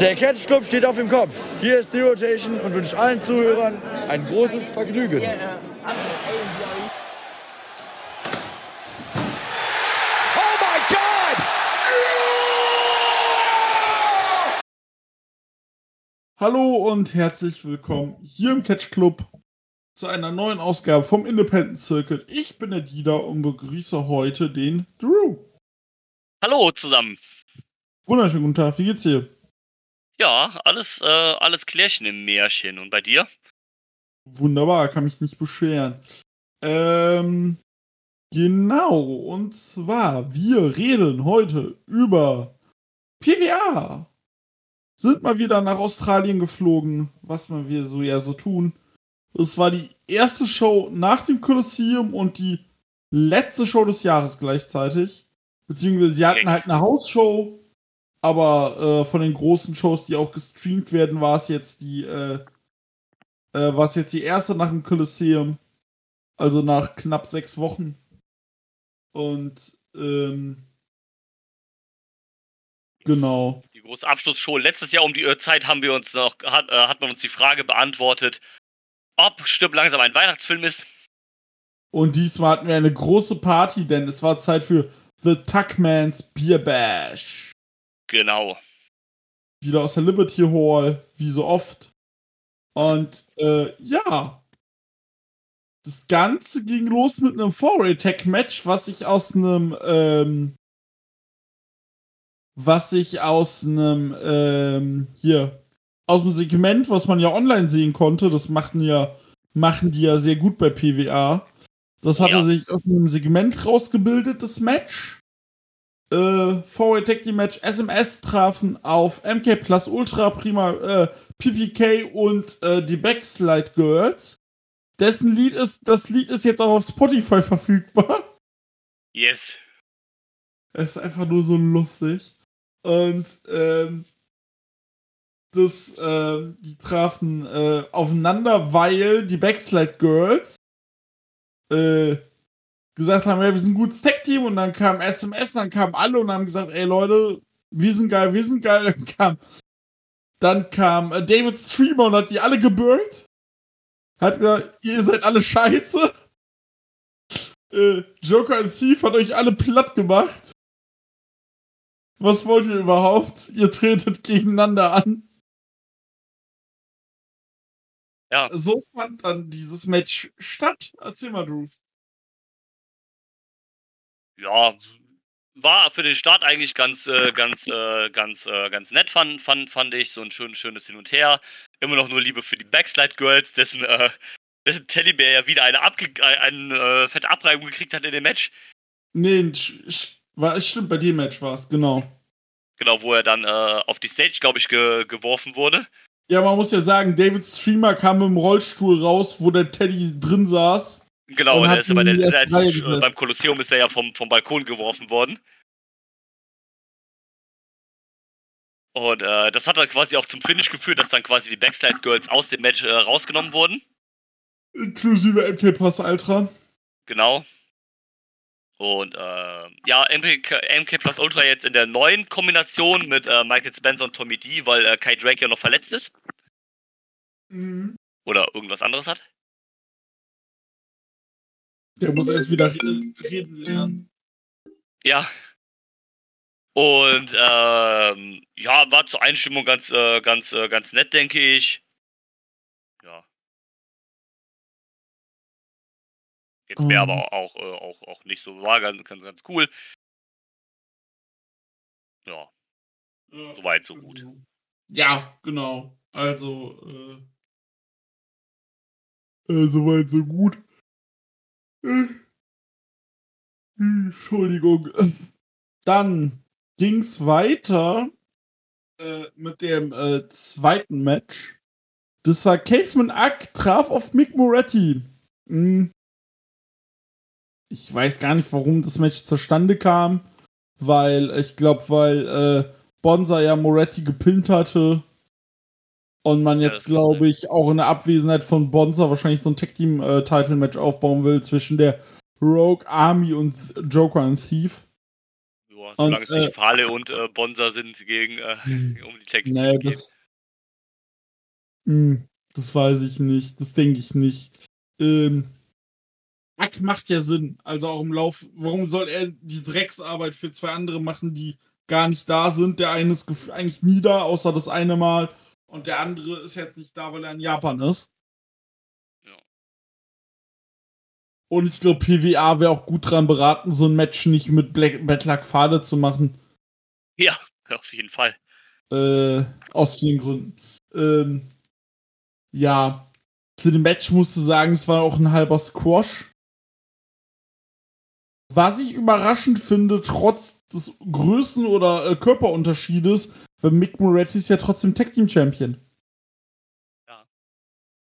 Der Catch Club steht auf dem Kopf. Hier ist die Rotation und wünscht allen Zuhörern ein großes Vergnügen. Oh! Hallo und herzlich willkommen hier im Catch Club zu einer neuen Ausgabe vom Independent Circuit. Ich bin der Dieter und begrüße heute den Drew. Hallo zusammen. Wunderschönen guten Tag, wie geht's dir? Ja, alles, äh, alles Klärchen im Märchen. Und bei dir? Wunderbar, kann mich nicht beschweren. Ähm, genau, und zwar, wir reden heute über PWA. Sind mal wieder nach Australien geflogen, was wir so ja so tun. Es war die erste Show nach dem Kolosseum und die letzte Show des Jahres gleichzeitig. Beziehungsweise sie hatten halt eine Hausshow, aber äh, von den großen Shows, die auch gestreamt werden, war es jetzt die, äh, äh, war es jetzt die erste nach dem Kolosseum. Also nach knapp sechs Wochen. Und ähm, genau. Die große Abschlussshow. Letztes Jahr um die Uhrzeit haben wir uns noch, hat, äh, hat man uns die Frage beantwortet, ob Stirb langsam ein Weihnachtsfilm ist. Und diesmal hatten wir eine große Party, denn es war Zeit für The Tuckmans Beer Bash. Genau. Wieder aus der Liberty Hall, wie so oft. Und äh, ja. Das Ganze ging los mit einem Four-Attack-Match, was ich aus einem, ähm, was ich aus einem, ähm, hier, aus dem Segment, was man ja online sehen konnte, das machen ja, machen die ja sehr gut bei PWA. Das hatte Ja. sich aus einem Segment rausgebildet, das Match. Äh, Four Attack Team Match SMS trafen auf MK Plus Ultra Prima äh, PPK und äh, die Backslide Girls. Dessen Lied ist, das Lied ist jetzt auch auf Spotify verfügbar. Yes. Es ist einfach nur so lustig. Und ähm, das, ähm, die trafen äh, aufeinander, weil die Backslide Girls äh, gesagt haben, ja, wir sind ein gutes Tech-Team und dann kam SMS, dann kamen alle und haben gesagt, ey Leute, wir sind geil, wir sind geil. Dann kam, dann kam äh, David Streamer und hat die alle gebürgt. Hat gesagt, ihr seid alle scheiße. Äh, Joker und Steve hat euch alle platt gemacht. Was wollt ihr überhaupt? Ihr tretet gegeneinander an. Ja. So fand dann dieses Match statt. Erzähl mal, Drew. Ja, war für den Start eigentlich ganz, äh, ganz, äh, ganz, äh, ganz nett, fand, fand, fand ich. So ein schön, schönes Hin und Her. Immer noch nur Liebe für die Backslide Girls, dessen, äh, dessen Teddybär ja wieder eine, abge äh, eine äh, fette Abreibung gekriegt hat in dem Match. Nee, war, stimmt, bei dem Match war es, genau. Genau, wo er dann auf die Stage, glaube ich, ge geworfen wurde. Ja, man muss ja sagen, David Streamer kam dem Rollstuhl raus, wo der Teddy drin saß. Genau, Und der ist ja bei der, der beim Kolosseum ist er ja vom, vom Balkon geworfen worden. Und äh, das hat dann quasi auch zum Finish geführt, dass dann quasi die Backslide Girls aus dem Match äh, rausgenommen wurden. Inklusive MK Plus Ultra. Genau. Und äh, ja, MK, MK Plus Ultra jetzt in der neuen Kombination mit äh, Michael Spencer und Tommy D, weil äh, Kai Drake ja noch verletzt ist. Mhm. Oder irgendwas anderes hat. Der muss erst wieder re reden lernen. Ja. Und ähm, ja, war zur Einstimmung ganz, äh, ganz, äh, ganz nett, denke ich. Ja. Jetzt mehr Ähm. aber auch, äh, auch, auch nicht so. War ganz, ganz, ganz cool. Ja, soweit, so gut. Ja, genau. Also, äh, äh soweit so gut. Entschuldigung. Dann ging's weiter äh, mit dem äh, zweiten Match. Das war Caveman Ack traf auf Mick Moretti. Hm. Ich weiß gar nicht, warum das Match zustande kam. Weil, ich glaube, weil äh, Bonsa ja Moretti gepinnt hatte. Und man Ja, jetzt, kann glaube ich, auch in der Abwesenheit von Bonsa wahrscheinlich so ein Tag-Team-Title-Match aufbauen will zwischen der Rogue Army und Joker und Thief. Ja, Aber solange es Und, nicht äh, Fale und äh, Bonsa sind gegen äh, um die Tag Naja, das. Hm, das weiß ich nicht. Das denke ich nicht. Ähm, Ack macht ja Sinn. Also auch im Lauf. Warum soll er die Drecksarbeit für zwei andere machen, die gar nicht da sind? Der eine ist eigentlich nie da, außer das eine Mal. Und der andere ist jetzt nicht da, weil er in Japan ist. Ja. Und ich glaube, PWA wäre auch gut dran beraten, so ein Match nicht mit Black Fade zu machen. Ja, auf jeden Fall. Äh, aus vielen Gründen. Ähm, ja, zu dem Match musst du sagen, es war auch ein halber Squash. Was ich überraschend finde, trotz des Größen- oder äh, Körperunterschiedes, weil Mick Moretti ist ja trotzdem Tag Team Champion. Ja.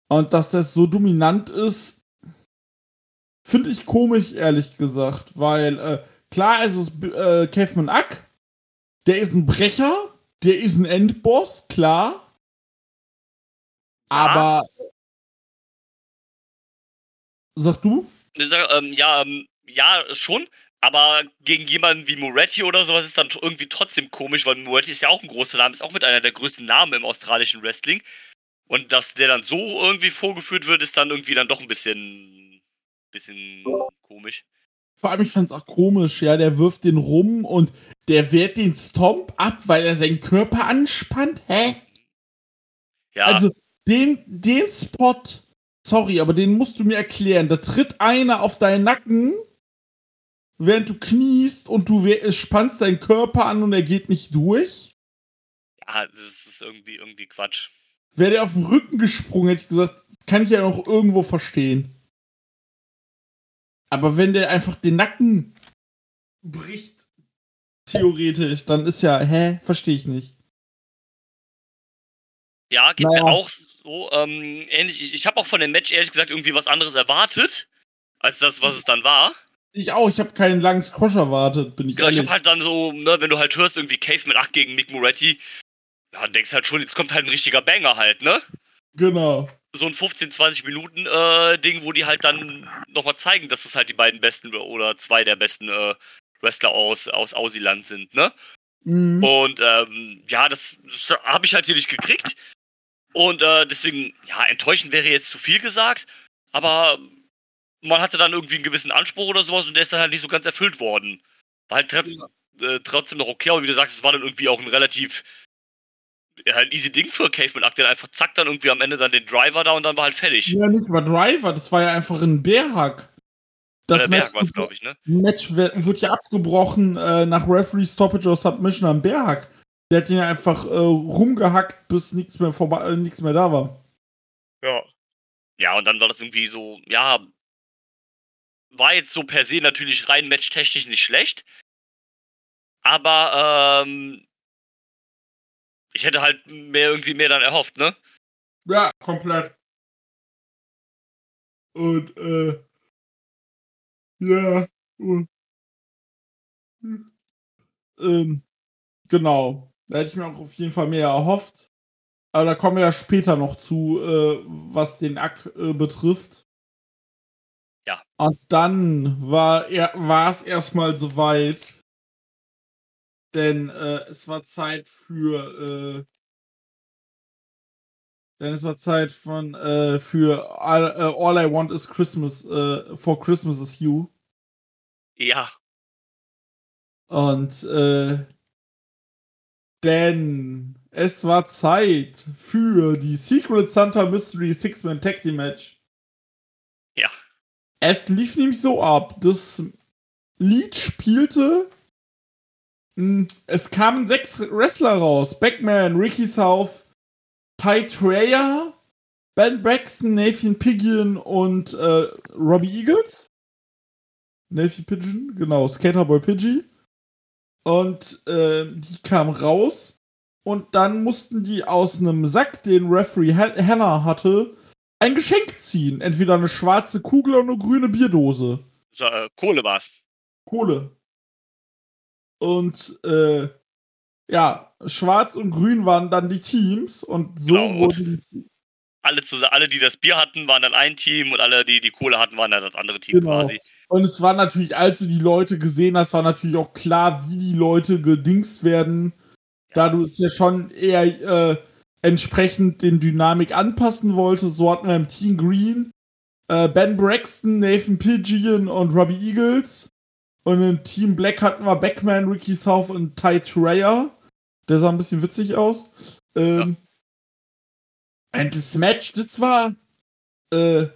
Und dass das so dominant ist, finde ich komisch, ehrlich gesagt. Weil, äh, klar, es ist äh, Kevin Ack, der ist ein Brecher, der ist ein Endboss, klar. Aber. Sag du? Ähm, ja, ähm, ja, schon. Aber gegen jemanden wie Moretti oder sowas ist dann irgendwie trotzdem komisch, weil Moretti ist ja auch ein großer Name, ist auch mit einer der größten Namen im australischen Wrestling. Und dass der dann so irgendwie vorgeführt wird, ist dann irgendwie dann doch ein bisschen, bisschen komisch. Vor allem, ich fand's auch komisch, ja. Der wirft den rum und der wehrt den Stomp ab, weil er seinen Körper anspannt. Hä? Ja, Also, den, den Spot, sorry, aber den musst du mir erklären. Da tritt einer auf deinen Nacken, während du kniest und du spannst deinen Körper an und er geht nicht durch. ja, das ist irgendwie, irgendwie Quatsch. Wäre der auf den Rücken gesprungen, hätte ich gesagt, kann ich ja noch irgendwo verstehen. Aber wenn der einfach den Nacken bricht, theoretisch, dann ist ja, hä, verstehe ich nicht. Ja, geht Naja. mir auch so ähm, ähnlich. Ich, ich habe auch von dem Match ehrlich gesagt irgendwie was anderes erwartet, als das, was es dann war. Ich auch, ich habe keinen langen Squash erwartet, bin ich Ja, ich ehrlich. hab halt dann so, ne, wenn du halt hörst, irgendwie Cave mit 8 gegen Mick Moretti, ja, dann denkst halt schon, jetzt kommt halt ein richtiger Banger halt, ne? genau. So ein 15, 20 Minuten äh, Ding, wo die halt dann nochmal zeigen, dass es halt die beiden besten oder zwei der besten äh, Wrestler aus, aus Aussiland sind, ne? Mhm. Und ähm, ja, das, das habe ich halt hier nicht gekriegt. Und äh, deswegen, ja, enttäuschend wäre jetzt zu viel gesagt, aber man hatte dann irgendwie einen gewissen Anspruch oder sowas und der ist dann halt nicht so ganz erfüllt worden. War halt trotz, äh, trotzdem noch okay, aber wie du sagst, es war dann irgendwie auch ein relativ ja, ein easy Ding für Caveman Act, der einfach zack dann irgendwie am Ende dann den Driver da und dann war halt fertig. Ja, nicht mal Driver, das war ja einfach ein Bärhack. Das Oder Match, Berg war es, glaube ich, ne? Match wird, ja abgebrochen äh, nach Referee Stoppage oder Submission am Bärhack. Der hat ihn ja einfach äh, rumgehackt, bis nichts mehr vorbei, äh, nichts mehr da war. Ja. Ja, und dann war das irgendwie so, ja, war jetzt so per se natürlich rein matchtechnisch nicht schlecht. Aber ähm, ich hätte halt mehr irgendwie mehr dann erhofft, ne? Ja, komplett. Und, äh, ja. Ähm, genau. Da hätte ich mir auch auf jeden Fall mehr erhofft. Aber da kommen wir ja später noch zu, äh, was den Ack äh, betrifft. Ja. Und dann war er, war es erstmal soweit. Denn äh, es war Zeit für äh, denn es war Zeit von äh, für all, äh, All I Want is Christmas, äh, for Christmas is You. Ja, Und äh, denn es war Zeit für die Secret Santa Mystery Six-Man Tag Team Match. Ja. Es lief nämlich so ab. Das Lied spielte. mh, Es kamen sechs Wrestler raus: Backman, Ricky South, Ty Treya, Ben Braxton, Nathan Pigeon und äh, Robbie Eagles. Nathan Pigeon, genau, Skaterboy Pidgey. Und äh, die kamen raus. Und dann mussten die aus einem Sack, den Referee Ha- Hannah hatte, ein Geschenk ziehen. Entweder eine schwarze Kugel oder eine grüne Bierdose. äh, Kohle war's. Kohle. Und äh, ja, schwarz und grün waren dann die Teams. Und so Genau. wurden die Alle, zusammen, alle, die das Bier hatten, waren dann ein Team und alle, die die Kohle hatten, waren dann das andere Team Genau. quasi. Und es war natürlich, als du die Leute gesehen hast, war natürlich auch klar, wie die Leute gedingst werden. Da du es ja schon eher äh, entsprechend den Dynamik anpassen wolltest. So hatten wir im Team Green äh, Ben Braxton, Nathan Pidgeon und Robbie Eagles. Und im Team Black hatten wir Backman, Ricky South und Ty Treya. Der sah ein bisschen witzig aus. Ähm, ja. Und das Match, das war. Äh,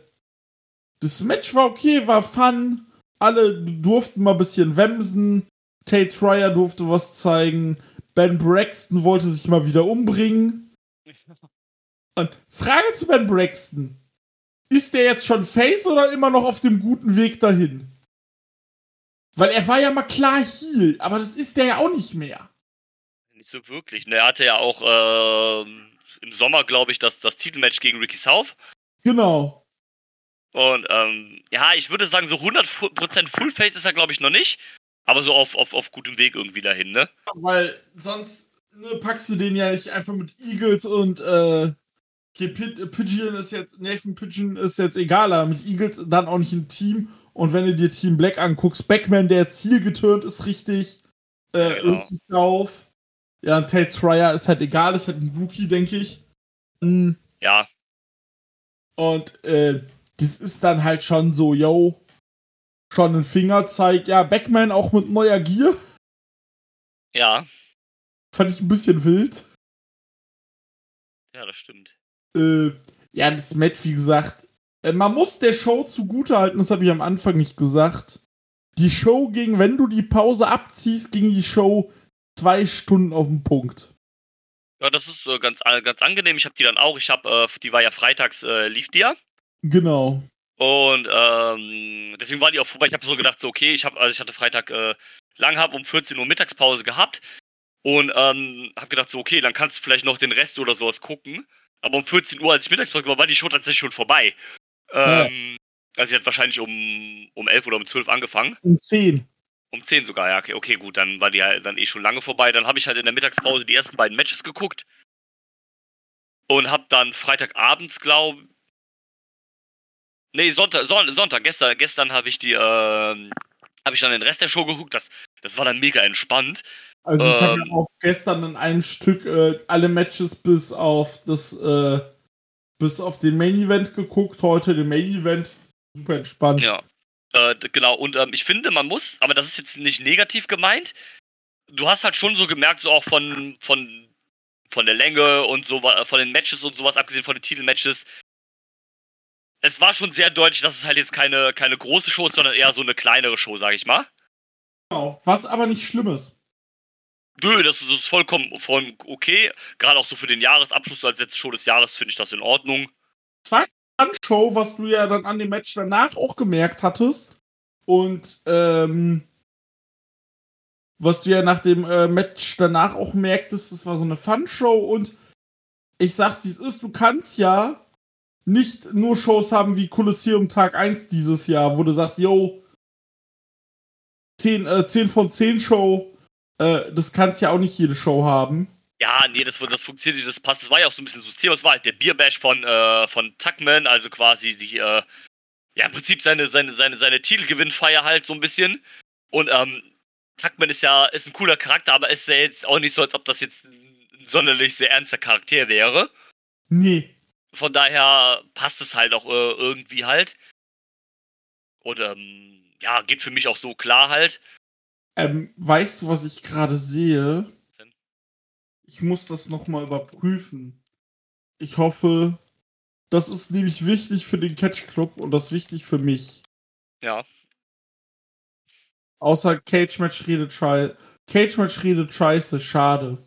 das Match war okay, war fun. Alle durften mal ein bisschen wemsen. Tate Trier durfte was zeigen. Ben Braxton wollte sich mal wieder umbringen. Und Frage zu Ben Braxton. Ist der jetzt schon Face oder immer noch auf dem guten Weg dahin? Weil er war ja mal klar Heal, aber das ist der ja auch nicht mehr. Nicht so wirklich. Ne, er hatte ja auch äh, im Sommer, glaube ich, das, das Titelmatch gegen Ricky South. Genau. Und ähm, ja, ich würde sagen, so 100% Fullface ist er, glaube ich, noch nicht. Aber so auf, auf, auf gutem Weg irgendwie dahin, ne? Weil sonst ne, packst du den ja nicht einfach mit Eagles und äh, Pigeon ist jetzt, Nathan Pigeon ist jetzt egaler. Mit Eagles dann auch nicht im Team. Und wenn du dir Team Black anguckst, Backman, der jetzt hier geturnt ist, richtig. Äh, ja, genau. auf. Ja, und Tate Trier ist halt egal, ist halt ein Rookie, denke ich. Mhm. Ja. Und äh, das ist dann halt schon so, yo, schon ein Fingerzeig. Ja, Backman auch mit neuer Gier. Ja. Fand ich ein bisschen wild. Ja, das stimmt. Äh, ja, das Match, wie gesagt, äh, man muss der Show zugutehalten, das habe ich am Anfang nicht gesagt. Die Show ging, wenn du die Pause abziehst, ging die Show zwei Stunden auf den Punkt. Ja, das ist äh, ganz, ganz angenehm. Ich habe die dann auch. Ich habe, äh, die war ja freitags, äh, lief die ja. Genau. Und ähm, deswegen war die auch vorbei. Ich habe so gedacht, so okay, ich habe, also ich hatte Freitag äh, lang hab um 14 Uhr Mittagspause gehabt und ähm, habe gedacht, so okay, dann kannst du vielleicht noch den Rest oder sowas gucken. Aber um 14 Uhr, als ich Mittagspause gemacht war die Show tatsächlich schon vorbei. Ähm, ja. Also sie hat wahrscheinlich um, um 11 oder um 12 angefangen. Um 10. Um 10 sogar, ja, okay, okay, gut, dann war die ja dann eh schon lange vorbei. Dann habe ich halt in der Mittagspause die ersten beiden Matches geguckt. Und habe dann Freitagabends, glaube Nee, Sonntag, Sonntag, gestern, gestern habe ich die, äh, habe ich dann den Rest der Show geguckt. Das, das war dann mega entspannt. Also ich ähm, habe ja auch gestern in einem Stück äh, alle Matches bis auf das, äh, bis auf den Main Event geguckt. Heute den Main Event. Super entspannt. Ja. Äh, genau, und ähm, ich finde, man muss, aber das ist jetzt nicht negativ gemeint. Du hast halt schon so gemerkt, so auch von, von, von der Länge und so, von den Matches und sowas, abgesehen von den Titelmatches. Es war schon sehr deutlich, dass es halt jetzt keine, keine große Show ist, sondern eher so eine kleinere Show, sag ich mal. Genau, was aber nicht schlimm ist. Nö, das, das ist vollkommen, vollkommen okay. Gerade auch so für den Jahresabschluss als letzte Show des Jahres finde ich das in Ordnung. Zweite Show, was du ja dann an dem Match danach auch gemerkt hattest. Und ähm, was du ja nach dem äh, Match danach auch merktest, das war so eine Fun-Show und ich sag's wie es ist, du kannst ja nicht nur Shows haben wie Kolosseum Tag 1 dieses Jahr, wo du sagst, yo, 10, äh, 10 von 10 Show, äh, das kannst ja auch nicht jede Show haben. Ja, nee, das, das funktioniert nicht, das passt. Das war ja auch so ein bisschen so das Thema. Das war halt der Bierbash von, äh, von Tuckman, also quasi die, äh, ja, im Prinzip seine, seine, seine, seine Titelgewinnfeier halt so ein bisschen. Und, ähm, Tuckman ist ja, ist ein cooler Charakter, aber ist ja jetzt auch nicht so, als ob das jetzt ein sonderlich sehr ernster Charakter wäre. Nee. Von daher passt es halt auch äh, irgendwie halt. Und, ähm, ja, geht für mich auch so klar halt. Ähm, weißt du, was ich gerade sehe? Ich muss das nochmal überprüfen. Ich hoffe, das ist nämlich wichtig für den Catch Club und das wichtig für mich. Ja. Außer Cage Match redet scheiße. Cage Match redet scheiße, schade.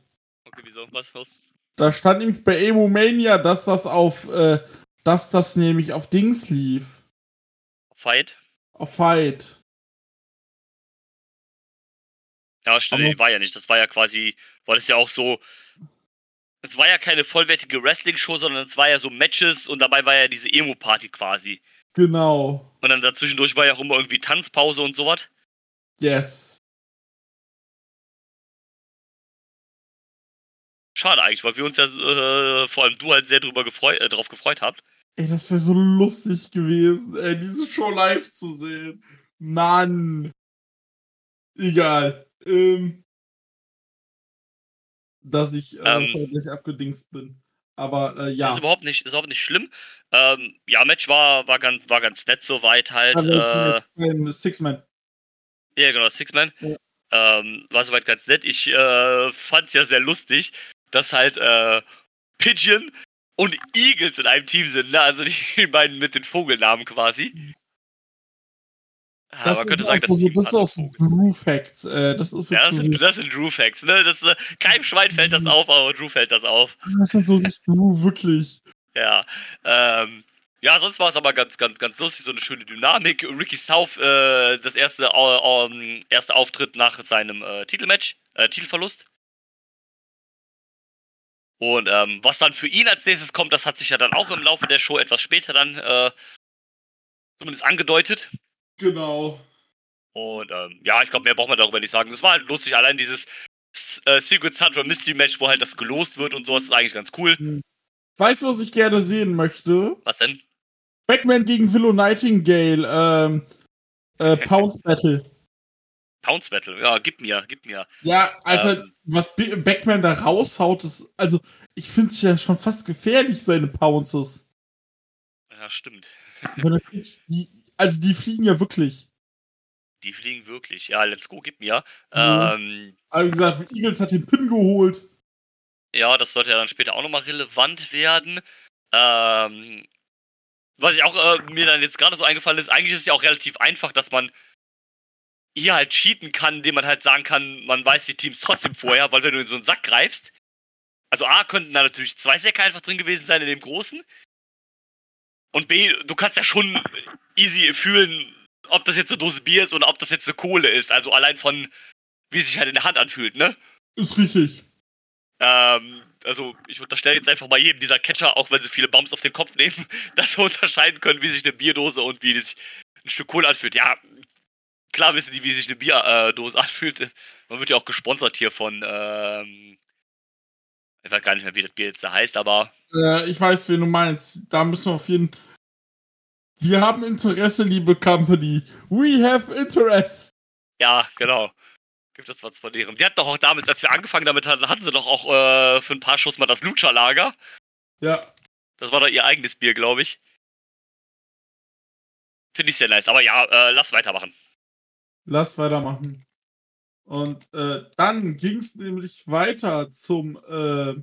Okay, wieso? Was los? Da stand nämlich bei Emo Mania, dass das auf, äh, dass das nämlich auf Dings lief. Fight? Auf Fight. Ja, stimmt, Aber war ja nicht. Das war ja quasi, weil es ja auch so. Es war ja keine vollwertige Wrestling-Show, sondern es war ja so Matches und dabei war ja diese Emo-Party quasi. Genau. Und dann dazwischendurch war ja auch immer irgendwie Tanzpause und sowas. Yes. Schade eigentlich, weil wir uns ja, äh, vor allem du halt sehr drüber gefreu äh, drauf gefreut habt. Ey, das wäre so lustig gewesen, ey, diese Show live zu sehen Mann. Egal. Ähm, dass ich äh, Ähm. zeitlich abgedingst bin. Aber äh, ja. Ist überhaupt nicht, ist überhaupt nicht schlimm. Ähm, ja, Match war, war, ganz, war ganz nett soweit halt. Äh, Ähm, Six-Man. ja, genau, Six-Man. Ja. Ähm, war soweit ganz nett. Ich äh, fand es ja sehr lustig, dass halt äh, Pigeon und Eagles in einem Team sind, ne? Also die beiden mit den Vogelnamen quasi. Ja, Das man könnte ist sagen, das so, das ist Vogel. Drew Facts. Äh, das ist Ja, das sind, das sind Drew Facts, ne? Das, äh, keinem Schwein fällt das auf, aber Drew fällt das auf. so, das ist so nicht Drew, wirklich. Ja, ähm, ja, sonst war es aber ganz, ganz, ganz lustig, so eine schöne Dynamik. Ricky South, äh, das erste, äh, ähm, erste Auftritt nach seinem äh, Titelmatch, äh, Titelverlust. Und ähm, was dann für ihn als nächstes kommt, das hat sich ja dann auch im Laufe der Show etwas später dann äh, zumindest angedeutet. Genau. Und ähm, ja, ich glaube, mehr braucht man darüber nicht sagen. Das war halt lustig, allein dieses äh, Secret Santa Mystery Match, wo halt das gelost wird und sowas, ist eigentlich ganz cool. Weißt du, was ich gerne sehen möchte? Was denn? Backman gegen Willow Nightingale. Ähm, äh, Pounds Battle. Pounce Battle, ja, gib mir, gib mir. Ja, Alter, Ähm. was B Backman da raushaut, ist. Also, ich finde es ja schon fast gefährlich, seine Pounces. Ja, stimmt. Die, also, die fliegen ja wirklich. Die fliegen wirklich. Ja, let's go, gib mir. Mhm. Ähm, Aber wie gesagt, Eagles hat den Pin geholt. ja, das sollte ja dann später auch nochmal relevant werden. Ähm, was ich auch äh, mir dann jetzt gerade so eingefallen ist, eigentlich ist es ja auch relativ einfach, dass man hier halt cheaten kann, indem man halt sagen kann, man weiß die Teams trotzdem vorher, weil wenn du in so einen Sack greifst, also A, könnten da natürlich zwei Säcke einfach drin gewesen sein in dem großen. Und B, du kannst ja schon easy fühlen, ob das jetzt eine Dose Bier ist oder ob das jetzt eine Kohle ist. Also allein von, wie es sich halt in der Hand anfühlt, ne? Ist richtig. Ähm, also ich unterstelle jetzt einfach mal jedem dieser Catcher, auch wenn sie viele Bumps auf den Kopf nehmen, dass wir unterscheiden können, wie sich eine Bierdose und wie sich ein Stück Kohle anfühlt. Ja, klar wissen die, wie sich eine Bierdose anfühlt. Man wird ja auch gesponsert hier von, ähm, ich weiß gar nicht mehr, wie das Bier jetzt da heißt, aber Äh, ich weiß, wen du meinst. Da müssen wir auf jeden Wir haben Interesse, liebe Company. We have interest. ja, genau. Gibt es was von deren. Die hatten doch auch damals, als wir angefangen damit hatten, hatten sie doch auch äh, für ein paar Schuss mal das Lucha-Lager. Ja. Das war doch ihr eigenes Bier, glaube ich. Finde ich sehr nice. Aber ja, äh, lass weitermachen. Lass weitermachen. Und äh, dann ging es nämlich weiter zum, äh,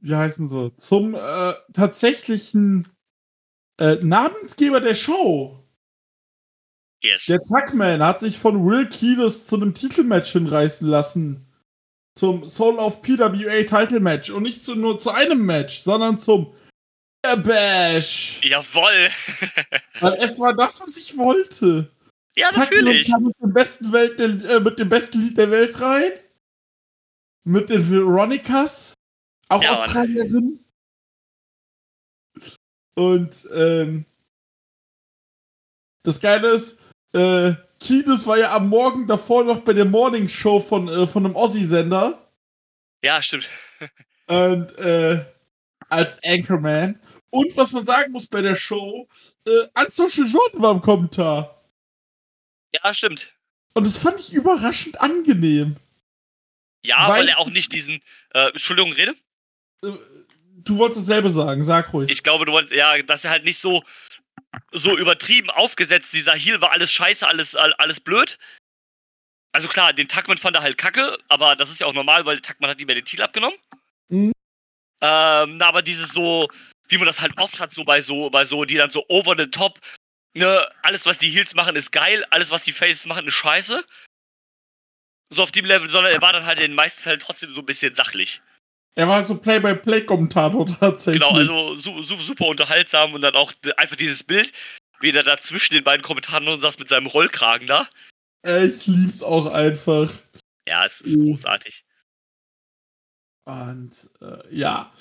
wie heißen sie? Zum äh, tatsächlichen äh, Namensgeber der Show. Yes. Der Tuckman hat sich von Will Kiedis zu einem Titelmatch hinreißen lassen. Zum Soul of PWA Title Match. Und nicht zu, nur zu einem Match, sondern zum Bash. Jawoll. Weil es war das, was ich wollte. Ja, natürlich. mit dem besten Welt, äh, mit dem besten Lied der Welt rein. Mit den Veronicas. Auch Ja. Australierin. Und ähm, das Geile ist, äh, Kiedis war ja am Morgen davor noch bei der Morning Show von, äh, von einem Aussie-Sender. Ja, stimmt. Und äh, als Anchorman. Und was man sagen muss bei der Show, äh, Unsocial Jordan war im Kommentar. Ja, stimmt. Und das fand ich überraschend angenehm. Ja, weil, Weil- er auch nicht diesen. Äh, Entschuldigung, Rede? Äh, Du wolltest dasselbe sagen, sag ruhig. Ich glaube, du wolltest. Ja, dass er halt nicht so. So übertrieben aufgesetzt, dieser Heal war alles scheiße, alles, all- alles blöd. Also klar, den Tuckman fand er halt kacke, aber das ist ja auch normal, weil Tuckman hat ihm ja den Titel abgenommen. Mhm. Ähm, na, aber dieses so, wie man das halt oft hat, so bei so, bei so, die dann so over the top, ne, alles was die Heals machen ist geil, alles was die Faces machen ist scheiße. So auf dem Level, sondern er war dann halt in den meisten Fällen trotzdem so ein bisschen sachlich. Er war so Play-by-Play-Kommentator tatsächlich. Genau, also su su super unterhaltsam und dann auch einfach dieses Bild, wie er da zwischen den beiden Kommentatoren saß mit seinem Rollkragen da. Äh, Ich lieb's auch einfach. Ja, es ist Mhm. großartig. Und äh, ja.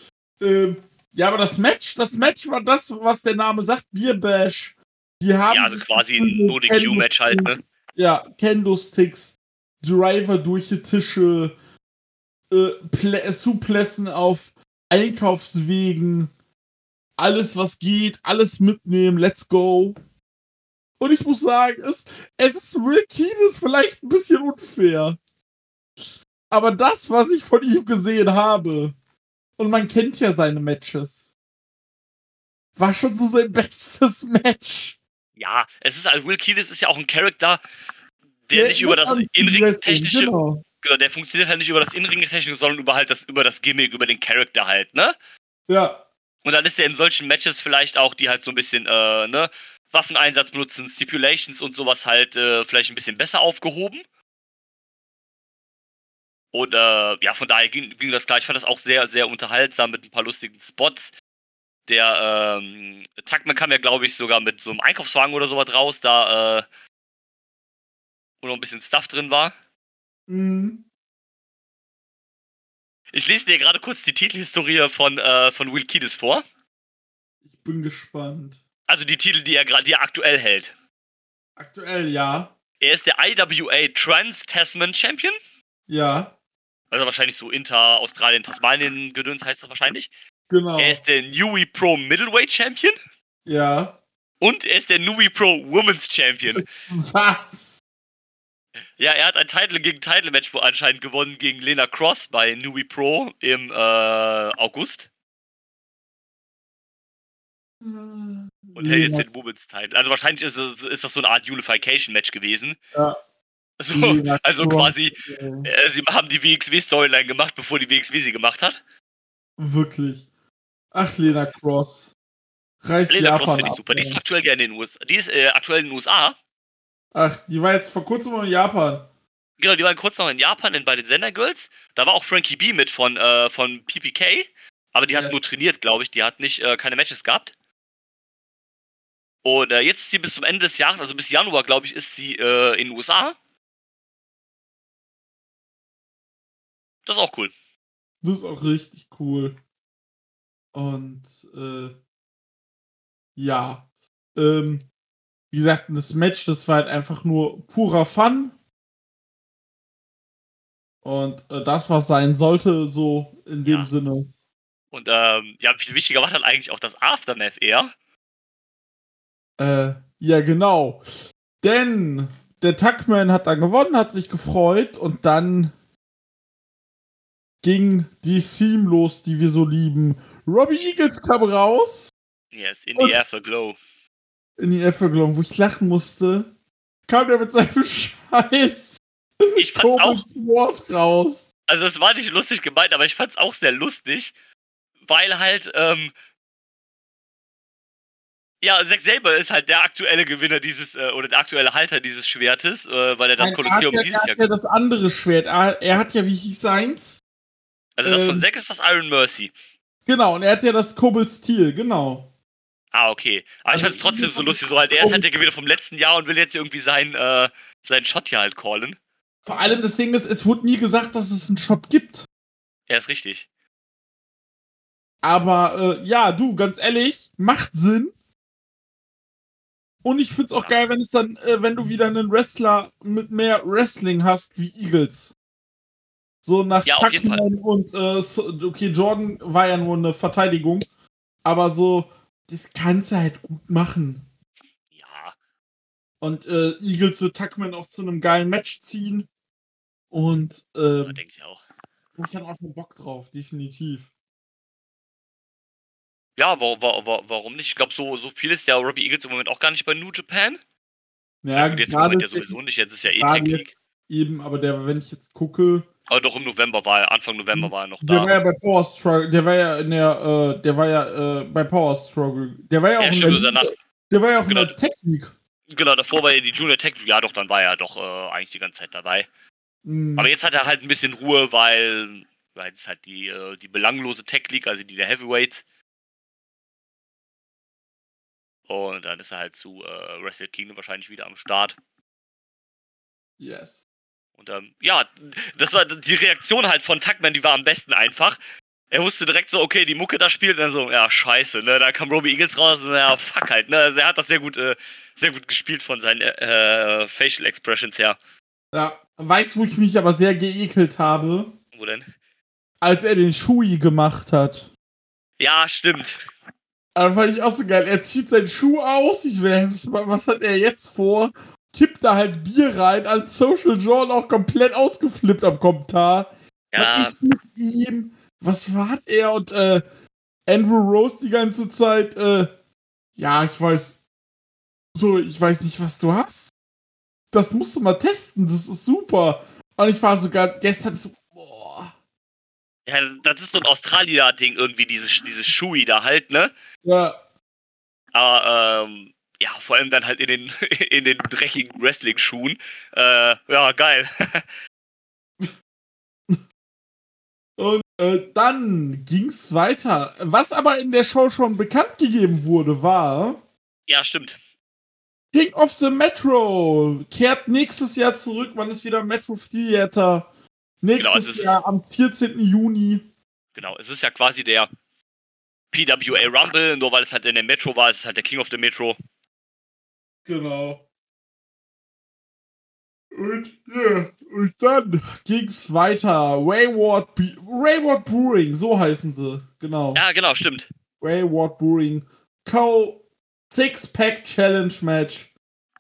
Ähm, ja, aber das Match, das Match war das, was der Name sagt, Beer Bash. Die haben Ja, also quasi ein No-DQ-Match halt, ne? Ja, Kendo-Sticks, Driver durch die Tische, äh, Suplessen auf Einkaufswegen, alles was geht, alles mitnehmen, let's go. Und ich muss sagen, es, es ist Will Keenes vielleicht ein bisschen unfair. Aber das, was ich von ihm gesehen habe, und man kennt ja seine Matches, war schon so sein bestes Match. Ja, es ist also Will Keenes ist ja auch ein Charakter, der, Der nicht über das Inring-technische, Genau. genau, der funktioniert halt nicht über das Inring-technische, sondern über halt das, über das Gimmick, über den Charakter halt, ne? Ja, Und dann ist er in solchen Matches vielleicht auch, die halt so ein bisschen, äh, ne, Waffeneinsatz benutzen, Stipulations und sowas halt äh, vielleicht ein bisschen besser aufgehoben. Und äh, ja, von daher ging, ging das klar. Ich fand das auch sehr, sehr unterhaltsam mit ein paar lustigen Spots. Der ähm, Tuckman kam ja, glaube ich, sogar mit so einem Einkaufswagen oder sowas raus, da äh, wo noch ein bisschen Stuff drin war. mhm. Ich lese dir gerade kurz die Titelhistorie von, äh, von Will Kiedis vor. ich bin gespannt. Also die Titel, die er gerade, die er aktuell hält. Aktuell ja. Er ist der IWA Trans-Tasman Champion. Ja, Also wahrscheinlich so Inter, Australien, Tasmanien Gedöns heißt das wahrscheinlich. Genau. Er ist der Nui Pro Middleweight Champion. Ja. Und er ist der Nui Pro Women's Champion. Was? Ja, er hat ein Title gegen Title Match anscheinend gewonnen gegen Lena Cross bei Nui Pro im äh, August. Und hält jetzt den Women's Title. Also wahrscheinlich ist, es, ist das so eine Art Unification Match gewesen. Ja. So, also quasi, äh, sie haben die WXW-Storyline gemacht, bevor die WXW sie gemacht hat. Wirklich. Ach, Lena Cross. Reißt Lena Japan Cross finde ich super. Die ist aktuell gerne in den USA. Die ist äh, aktuell in den USA. Ach, die war jetzt vor kurzem noch in Japan. Genau, die waren kurz noch in Japan in, bei den Sender Girls. Da war auch Frankie B mit von, äh, von PPK. Aber die hat Yes. nur trainiert, glaube ich. Die hat nicht äh, keine Matches gehabt. Und äh, jetzt ist sie bis zum Ende des Jahres, also bis Januar, glaube ich, ist sie äh, in den USA. Das ist auch cool. Das ist auch richtig cool. Und äh, ja. Ähm, wie gesagt, das Match, das war halt einfach nur purer Fun. Und äh, das, was sein sollte, so in dem Ja. Sinne. Und ähm, ja, viel wichtiger war dann eigentlich auch das Aftermath eher. Äh, ja, genau. Denn der Tuckman hat dann gewonnen, hat sich gefreut und dann ging die Theme los, die wir so lieben. Robbie Eagles kam raus Yes, in the Afterglow. in die Everglong, wo ich lachen musste. Kam der mit seinem Scheiß Ich fand's auch Wort raus. Also es war nicht lustig gemeint, aber ich fand's auch sehr lustig, weil halt, ähm, ja, Zack Saber ist halt der aktuelle Gewinner dieses, äh, oder der aktuelle Halter dieses Schwertes, äh, weil er das Nein, Kolosseum er hat ja, dieses er Jahr, hat ja das andere Schwert. Er, er hat ja, wie hieß seins? also das von ähm, Zack ist das Iron Mercy. Genau, und er hat ja das Kobold Steel, genau. Ah, okay. Aber also ich fand's trotzdem so lustig, so halt, er ist halt der Gewinner vom letzten Jahr und will jetzt irgendwie seinen, äh, seinen Shot hier halt callen. Vor allem das Ding ist, es wurde nie gesagt, dass es einen Shot gibt. Ja, ist richtig. Aber äh, ja, du, ganz ehrlich, macht Sinn. Und ich find's auch Ja. geil, wenn es dann, äh, wenn du wieder einen Wrestler mit mehr Wrestling hast wie Eagles. So nach Ja, Tuckman und äh, okay, Jordan war ja nur eine Verteidigung, aber so, das kannst du halt gut machen. Ja. Und äh, Eagles wird Tuckman auch zu einem geilen Match ziehen. Und Ja, äh, denke ich auch. hab ich dann auch schon Bock drauf, definitiv. Ja, wa wa wa warum nicht? Ich glaube, so, so viel ist ja Robbie Eagles im Moment auch gar nicht bei New Japan. Ja, Gut, jetzt im Moment ja sowieso nicht, jetzt ist ja eh gerade Tech League. eben, aber der, wenn ich jetzt gucke, Aber doch im November war er, Anfang November war er noch der war da. ja bei Power Struggle, der war ja in der, äh, der war ja äh, bei Power Struggle. Der war ja auch Ja, in stimmt, der, und danach, der war ja auch genau. in der Technik. genau, davor war er die Junior Tech League. Ja, doch, dann war er doch äh, eigentlich die ganze Zeit dabei. Mhm. Aber jetzt hat er halt ein bisschen Ruhe, weil, weil es halt die, äh, die belanglose Tech League, also die der Heavyweights. Und dann ist er halt zu äh, Wrestle Kingdom wahrscheinlich wieder am Start. yes. Und ähm, ja, das war die Reaktion halt von Tuckman, die war am besten einfach. Er wusste direkt so, okay, die Mucke da spielt, und dann so, ja, scheiße, ne? Da kam Robbie Eagles raus und ja, fuck halt, ne? Also er hat das sehr gut, äh, sehr gut gespielt von seinen äh, Facial Expressions her. Ja, weißt, wo ich mich aber sehr geekelt habe, Wo denn? als er den Shui gemacht hat. Ja, stimmt. Aber fand ich auch so geil. Er zieht seinen Schuh aus. Ich will, was, was hat er jetzt vor? Kippt da halt Bier rein. Als Social John auch komplett ausgeflippt am Kommentar. Ja, Was ist mit ihm? Was war er? Und äh, Andrew Rose die ganze Zeit, äh, ja, ich weiß. So, ich weiß nicht, was du hast. Das musst du mal testen, das ist super. Und ich war sogar gestern so, boah. ja, das ist so ein Australier-Ding irgendwie, dieses, dieses Shui da halt, ne? Ja, Aber, ähm, ja, vor allem dann halt in den, in den dreckigen Wrestling-Schuhen. Äh, ja, geil. Und äh, dann ging's weiter. Was aber in der Show schon bekannt gegeben wurde, war ja, stimmt. King of the Metro kehrt nächstes Jahr zurück. Wann ist wieder Metro Theater? Nächstes Genau, Jahr am 14. Juni. Genau, es ist ja quasi der PWA Rumble, nur weil es halt in der Metro war, ist es halt der King of the Metro. Genau. Und, ja, und dann ging's weiter. Wayward, Be Wayward Brewing, so heißen sie. Genau. Ja, genau, stimmt. Wayward Brewing. Co. Six-Pack Challenge Match.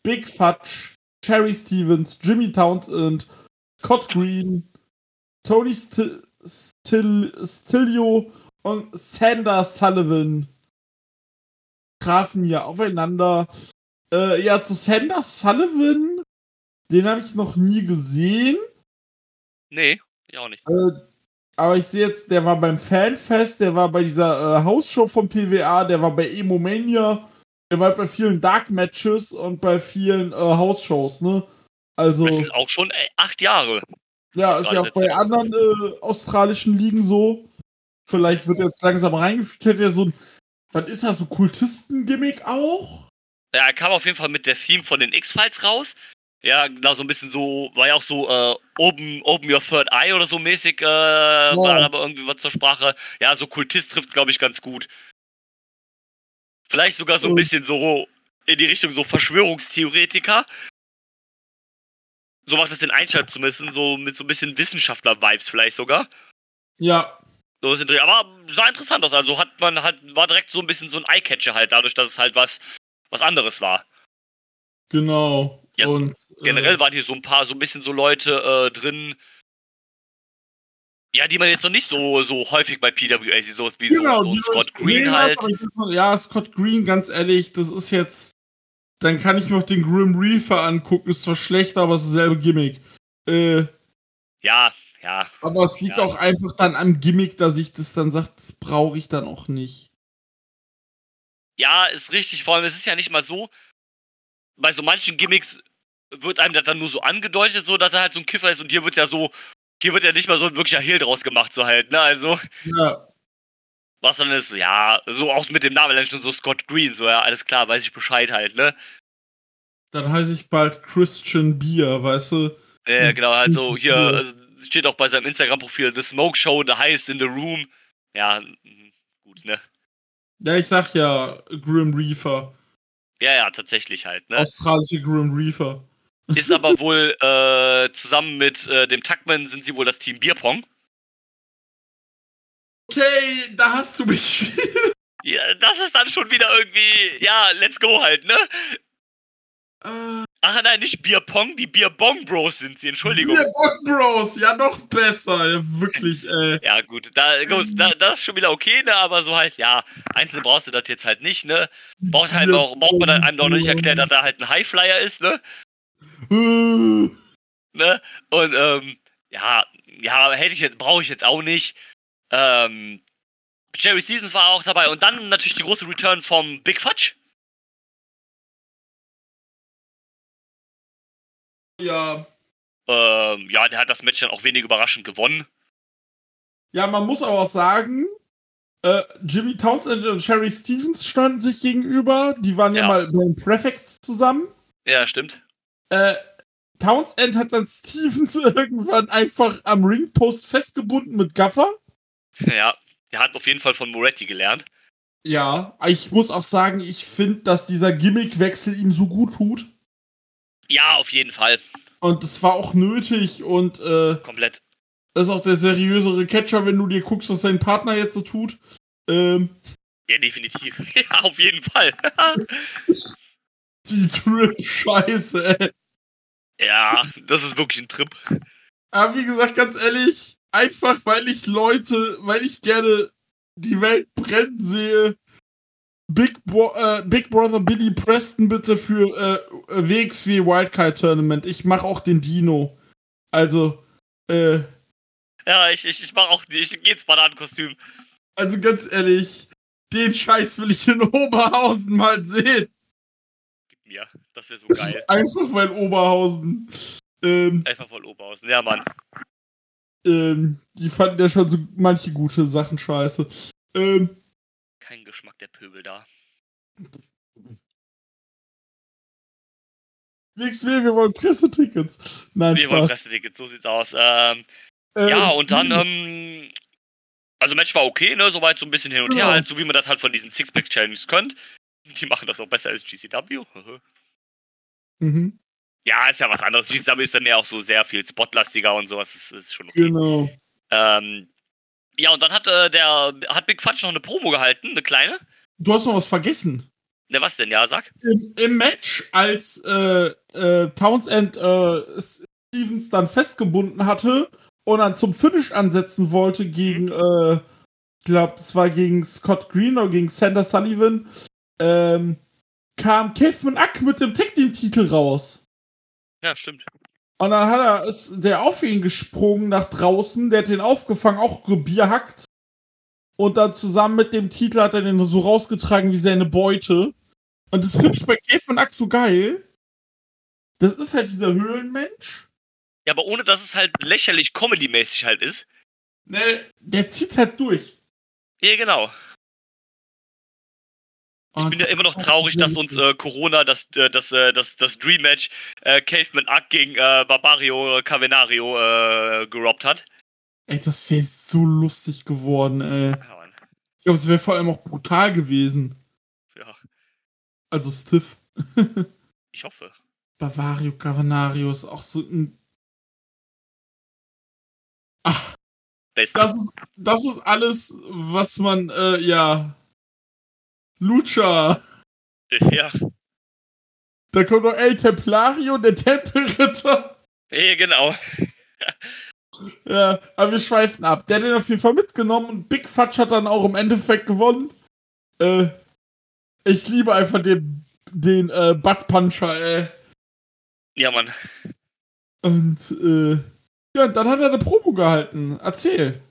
Big Fudge. Cherry Stevens. Jimmy Townsend. Scott Green. Tony St Still Stilio und Sander Sullivan trafen hier aufeinander. Äh, ja, zu Sander Sullivan, den habe ich noch nie gesehen. Nee, ich auch nicht. Äh, aber ich sehe jetzt, der war beim Fanfest, der war bei dieser äh, Hausshow von PWA, der war bei Emo Mania, der war bei vielen Dark Matches und bei vielen äh, Hausshows, ne? Also, Das sind auch schon ey, acht Jahre. ja, ist ja auch bei anderen äh, australischen Ligen so. Vielleicht wird er jetzt langsam reingeführt, hat er so ein, was ist das, so Kultisten-Gimmick auch? Ja, er kam auf jeden Fall mit der Theme von den X-Files raus. Ja, genau, so ein bisschen so, war ja auch so, äh, open, open Your Third Eye oder so mäßig, äh, war aber irgendwie was zur Sprache. Ja, so Kultist trifft glaube ich, ganz gut. Vielleicht sogar so ein Und- bisschen so in die Richtung so Verschwörungstheoretiker. So macht es den Einschalt zumindest, so mit so ein bisschen Wissenschaftler-Vibes vielleicht sogar. Ja, So ist. Aber sah interessant aus. Also hat man halt, war direkt so ein bisschen so ein Eye-Catcher halt, dadurch, dass es halt was, was anderes war. genau. Ja, und äh, Generell waren hier so ein paar, so ein bisschen so Leute äh, drin, ja, die man jetzt noch nicht so, so häufig bei PWA sieht, so wie Genau, so, so ein Scott Green hat, halt. mal- Ja, Scott Green, ganz ehrlich, das ist jetzt. Dann kann ich noch den Grim Reaper angucken. Ist zwar schlecht, aber es ist dasselbe Gimmick. Äh, Ja, ja. aber es liegt Ja. auch einfach dann am Gimmick, dass ich das dann sage, das brauche ich dann auch nicht. Ja, ist richtig. Vor allem, es ist ja nicht mal so, bei so manchen Gimmicks wird einem das dann nur so angedeutet, so dass er halt so ein Kiffer ist und hier wird ja so, hier wird ja nicht mal so ein wirklicher Hehl draus gemacht, so halt, ne? Also, Ja, was dann ist, ja, so auch mit dem Namen allein schon so Scott Green, so, ja, alles klar, weiß ich Bescheid halt, ne? dann heiße ich bald Christian Beer, weißt du? Ja, genau, halt so, hier äh, steht auch bei seinem Instagram-Profil, The Smoke Show, The Highest in the Room. Ja, mhm, gut, ne? Ja, ich sag ja Grim Reaper. Ja, ja, tatsächlich halt, ne? Australische Grim Reaper. Ist aber wohl, äh, zusammen mit äh, dem Tuckman sind sie wohl das Team Bierpong. Okay, da hast du mich. Ja, das ist dann schon wieder irgendwie, ja, let's go halt, ne? äh, Ach nein, nicht Bierpong, die Bierbong Bros sind sie, Entschuldigung. Beer Bong Bros, ja noch besser, ja, wirklich, ey. Ja, gut, da, gut da, das ist schon wieder okay, ne? Aber so halt, ja, einzeln brauchst du das jetzt halt nicht, ne? Braucht, halt auch, braucht man dann einem doch nicht erklären, dass da halt ein Highflyer ist, ne? Ne? Und ähm, ja, ja, hätte ich jetzt, brauche ich jetzt auch nicht. Ähm, Jerry Stevens war auch dabei und dann natürlich die große Return vom Big Fudge. Ja. Ähm, ja, der hat das Match dann auch wenig überraschend gewonnen. Ja, man muss aber auch sagen, äh, Jimmy Townsend und Sherry Stevens standen sich gegenüber. Die waren ja, Ja. mal beim Prefects zusammen. Ja, stimmt. Äh, Townsend hat dann Stevens irgendwann einfach am Ringpost festgebunden mit Gaffer. Ja, der hat auf jeden Fall von Moretti gelernt. Ja, ich muss auch sagen, ich finde, dass dieser Gimmickwechsel ihm so gut tut. Ja, auf jeden Fall. Und es war auch nötig und äh, Komplett. das ist auch der seriösere Catcher, wenn du dir guckst, was sein Partner jetzt so tut. Ähm, Ja, definitiv. Ja, auf jeden Fall. Die Trip-Scheiße, ey. ja, das ist wirklich ein Trip. Aber wie gesagt, ganz ehrlich, einfach weil ich Leute, weil ich gerne die Welt brennen sehe. Big, Bro äh, Big Brother Billy Preston bitte für äh, WXW Wildcard Tournament. Ich mache auch den Dino. Also, äh, Ja, ich, ich, ich mach auch, ich geh ins Bananenkostüm. also ganz ehrlich, den Scheiß will ich in Oberhausen mal sehen. Gib mir. Das wäre so geil. Einfach weil Oberhausen. Ähm, Einfach voll Oberhausen. Ja, Mann. ähm, die fanden ja schon so manche gute Sachen scheiße. Ähm, Kein Geschmack der Pöbel da. WXW, wir wollen Pressetickets. Nein, Wir wollen Spaß. Pressetickets, so sieht's aus. Ähm, Ähm, ja, und dann, ähm, also Match war okay, ne? Soweit so ein bisschen hin und her, Ja. halt, so wie man das halt von diesen Sixpack-Challenges könnt. Die machen das auch besser als GCW. Mhm, ja, ist ja was anderes. GCW ist dann ja auch so sehr viel spotlastiger und sowas. Das ist schon okay. genau. Ähm, ja, und dann hat äh, der hat Big Fudge noch eine Promo gehalten, eine kleine. Du hast noch was vergessen. Ne, was denn? Ja, sag. Im, im Match, als äh, äh, Townsend äh, Stevens dann festgebunden hatte und dann zum Finish ansetzen wollte gegen, äh, ich glaube, das war gegen Scott Green oder gegen Sander Sullivan, ähm, kam Kevin Ack mit dem Tag Team Titel raus. Ja, stimmt. Und dann hat er ist der auf ihn gesprungen nach draußen, der hat den aufgefangen, auch gebierhackt. Und dann zusammen mit dem Titel hat er den so rausgetragen wie seine Beute. Und das finde ich bei Kevin Ack so geil. Das ist halt dieser Höhlenmensch. Ja, aber ohne dass es halt lächerlich comedy-mäßig halt ist. Ne, der zieht halt durch. Ja, genau. Ich bin ja immer noch traurig, dass uns äh, Corona das, äh, das, äh, das, das Dream Match äh, Caveman Ack gegen äh, Barbario Cavenario äh, gerobbt hat. Ey, das wäre so lustig geworden, ey. Ja. Ich glaube, es wäre vor allem auch brutal gewesen. ja, Also stiff. ich hoffe. Bavario Cavanario ist auch so ein. Ach, das ist, das ist alles, was man, äh, ja. Lucha. ja. Da kommt noch El Templario, der Tempelritter. ja, genau. Ja, aber wir schweifen ab. Der hat den auf jeden Fall mitgenommen und Big Fudge hat dann auch im Endeffekt gewonnen. Äh, ich liebe einfach den, den äh, Butt Puncher, ey. Ja, Mann. Und, äh, ja, dann hat er eine Promo gehalten. Erzähl.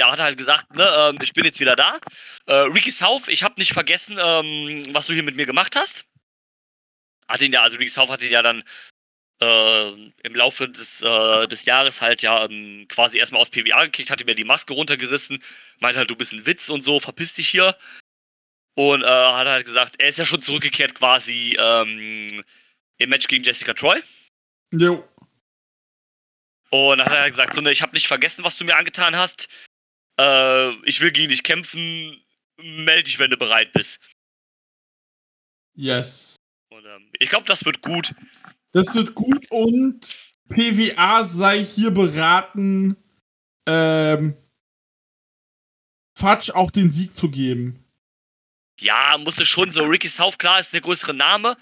Ja, hat er halt gesagt, ne, ähm, ich bin jetzt wieder da. Äh, Ricky South, ich habe nicht vergessen, ähm, was du hier mit mir gemacht hast. Hat ihn ja, also Ricky South hat ihn ja dann äh, im Laufe des, äh, des Jahres halt ja ähm, quasi erstmal aus PWA gekickt, hat ihm ja die Maske runtergerissen, meint halt, du bist ein Witz und so, verpiss dich hier. Und äh, hat halt gesagt, er ist ja schon zurückgekehrt quasi ähm, im Match gegen Jessica Troy. Jo. Und hat er halt gesagt, so, ne, ich habe nicht vergessen, was du mir angetan hast. Äh, ich will gegen dich kämpfen. Meld dich, wenn du bereit bist. Yes. Und, ähm, ich glaube, das wird gut. Das wird gut und PWA sei hier beraten, ähm, Fudge auch den Sieg zu geben. Ja, musste schon so. Ricky South, klar, ist der größere Name.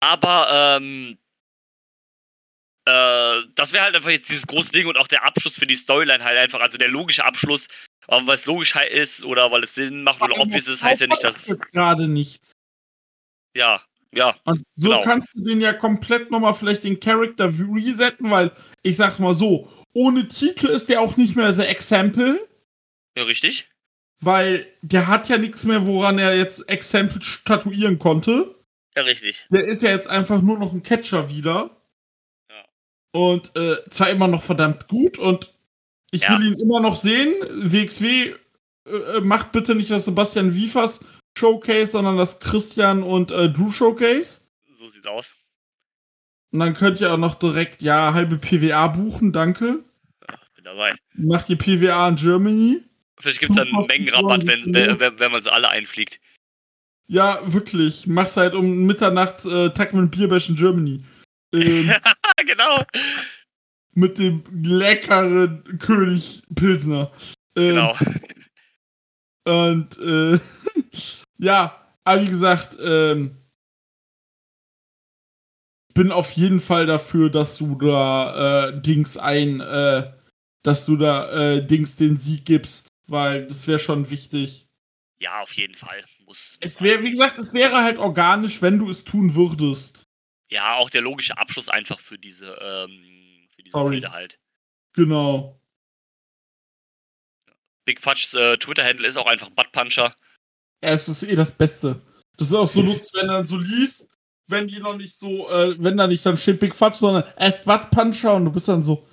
Aber, ähm, äh, das wäre halt einfach jetzt dieses große Ding und auch der Abschluss für die Storyline halt einfach. Also der logische Abschluss, aber weil es logisch halt ist oder weil es Sinn macht oder obvious ist, heißt ja nicht, dass. Gerade nichts. Ja, ja. Und so Genau. kannst du den ja komplett nochmal vielleicht den Charakter resetten, weil ich sag's mal so, ohne Titel ist der auch nicht mehr The Example, Ja, richtig. weil der hat ja nichts mehr, woran er jetzt Example statuieren konnte. Ja, richtig. Der ist ja jetzt einfach nur noch ein Catcher wieder. Ja. Und äh, zwar immer noch verdammt gut und ich Ja. will ihn immer noch sehen. WXW äh, äh, macht bitte nicht das Sebastian Wiefers Showcase, sondern das Christian und äh, Drew Showcase. So sieht's aus. Und dann könnt ihr auch noch direkt, ja, halbe PWA buchen, danke. Bin dabei. Macht ihr PWA in Germany. Vielleicht gibt's dann einen Mengenrabatt, wenn, wenn, wenn man sie alle einfliegt. Ja, wirklich. Mach's halt um Mitternachts äh, Tag mit Bierbash in Germany. Ähm, genau. mit dem leckeren König Pilsner. Ähm, Genau. Und äh, ja, aber wie gesagt, ähm, bin auf jeden Fall dafür, dass du da äh, Dings ein, äh, dass du da äh, Dings den Sieg gibst, weil das wäre schon wichtig. Ja, auf jeden Fall. Muss, Es wäre, wie gesagt, es wäre halt organisch, wenn du es tun würdest. Ja, auch der logische Abschluss einfach für diese, ähm, für diese Sorry. Fehde halt. Genau. Big Fudge's äh, Twitter-Handle ist auch einfach Buttpuncher. Ja, es ist eh das Beste. Das ist auch so lustig, wenn dann so liest, wenn die noch nicht so, äh, wenn da nicht dann steht Big Fudge, sondern at Watt Puncher und du bist dann so,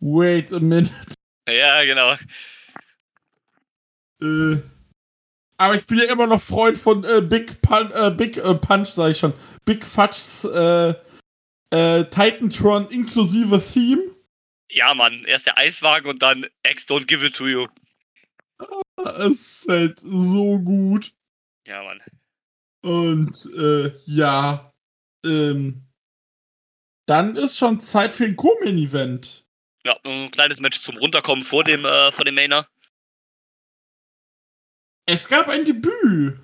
wait a minute. Ja, genau. Äh, aber ich bin ja immer noch Freund von äh, Big, Pun äh, Big äh, Punch, sag ich schon. Big Fudge's äh, äh, Titantron inklusive Theme. Ja, Mann. Erst der Eiswagen und dann X don't give it to you. Es ist halt so gut. Ja, Mann. Und äh, ja, ähm, dann ist schon Zeit für ein Co-Main-Event. Ja, ein kleines Match zum Runterkommen vor dem, äh, vor dem Mainer. Es gab ein Debüt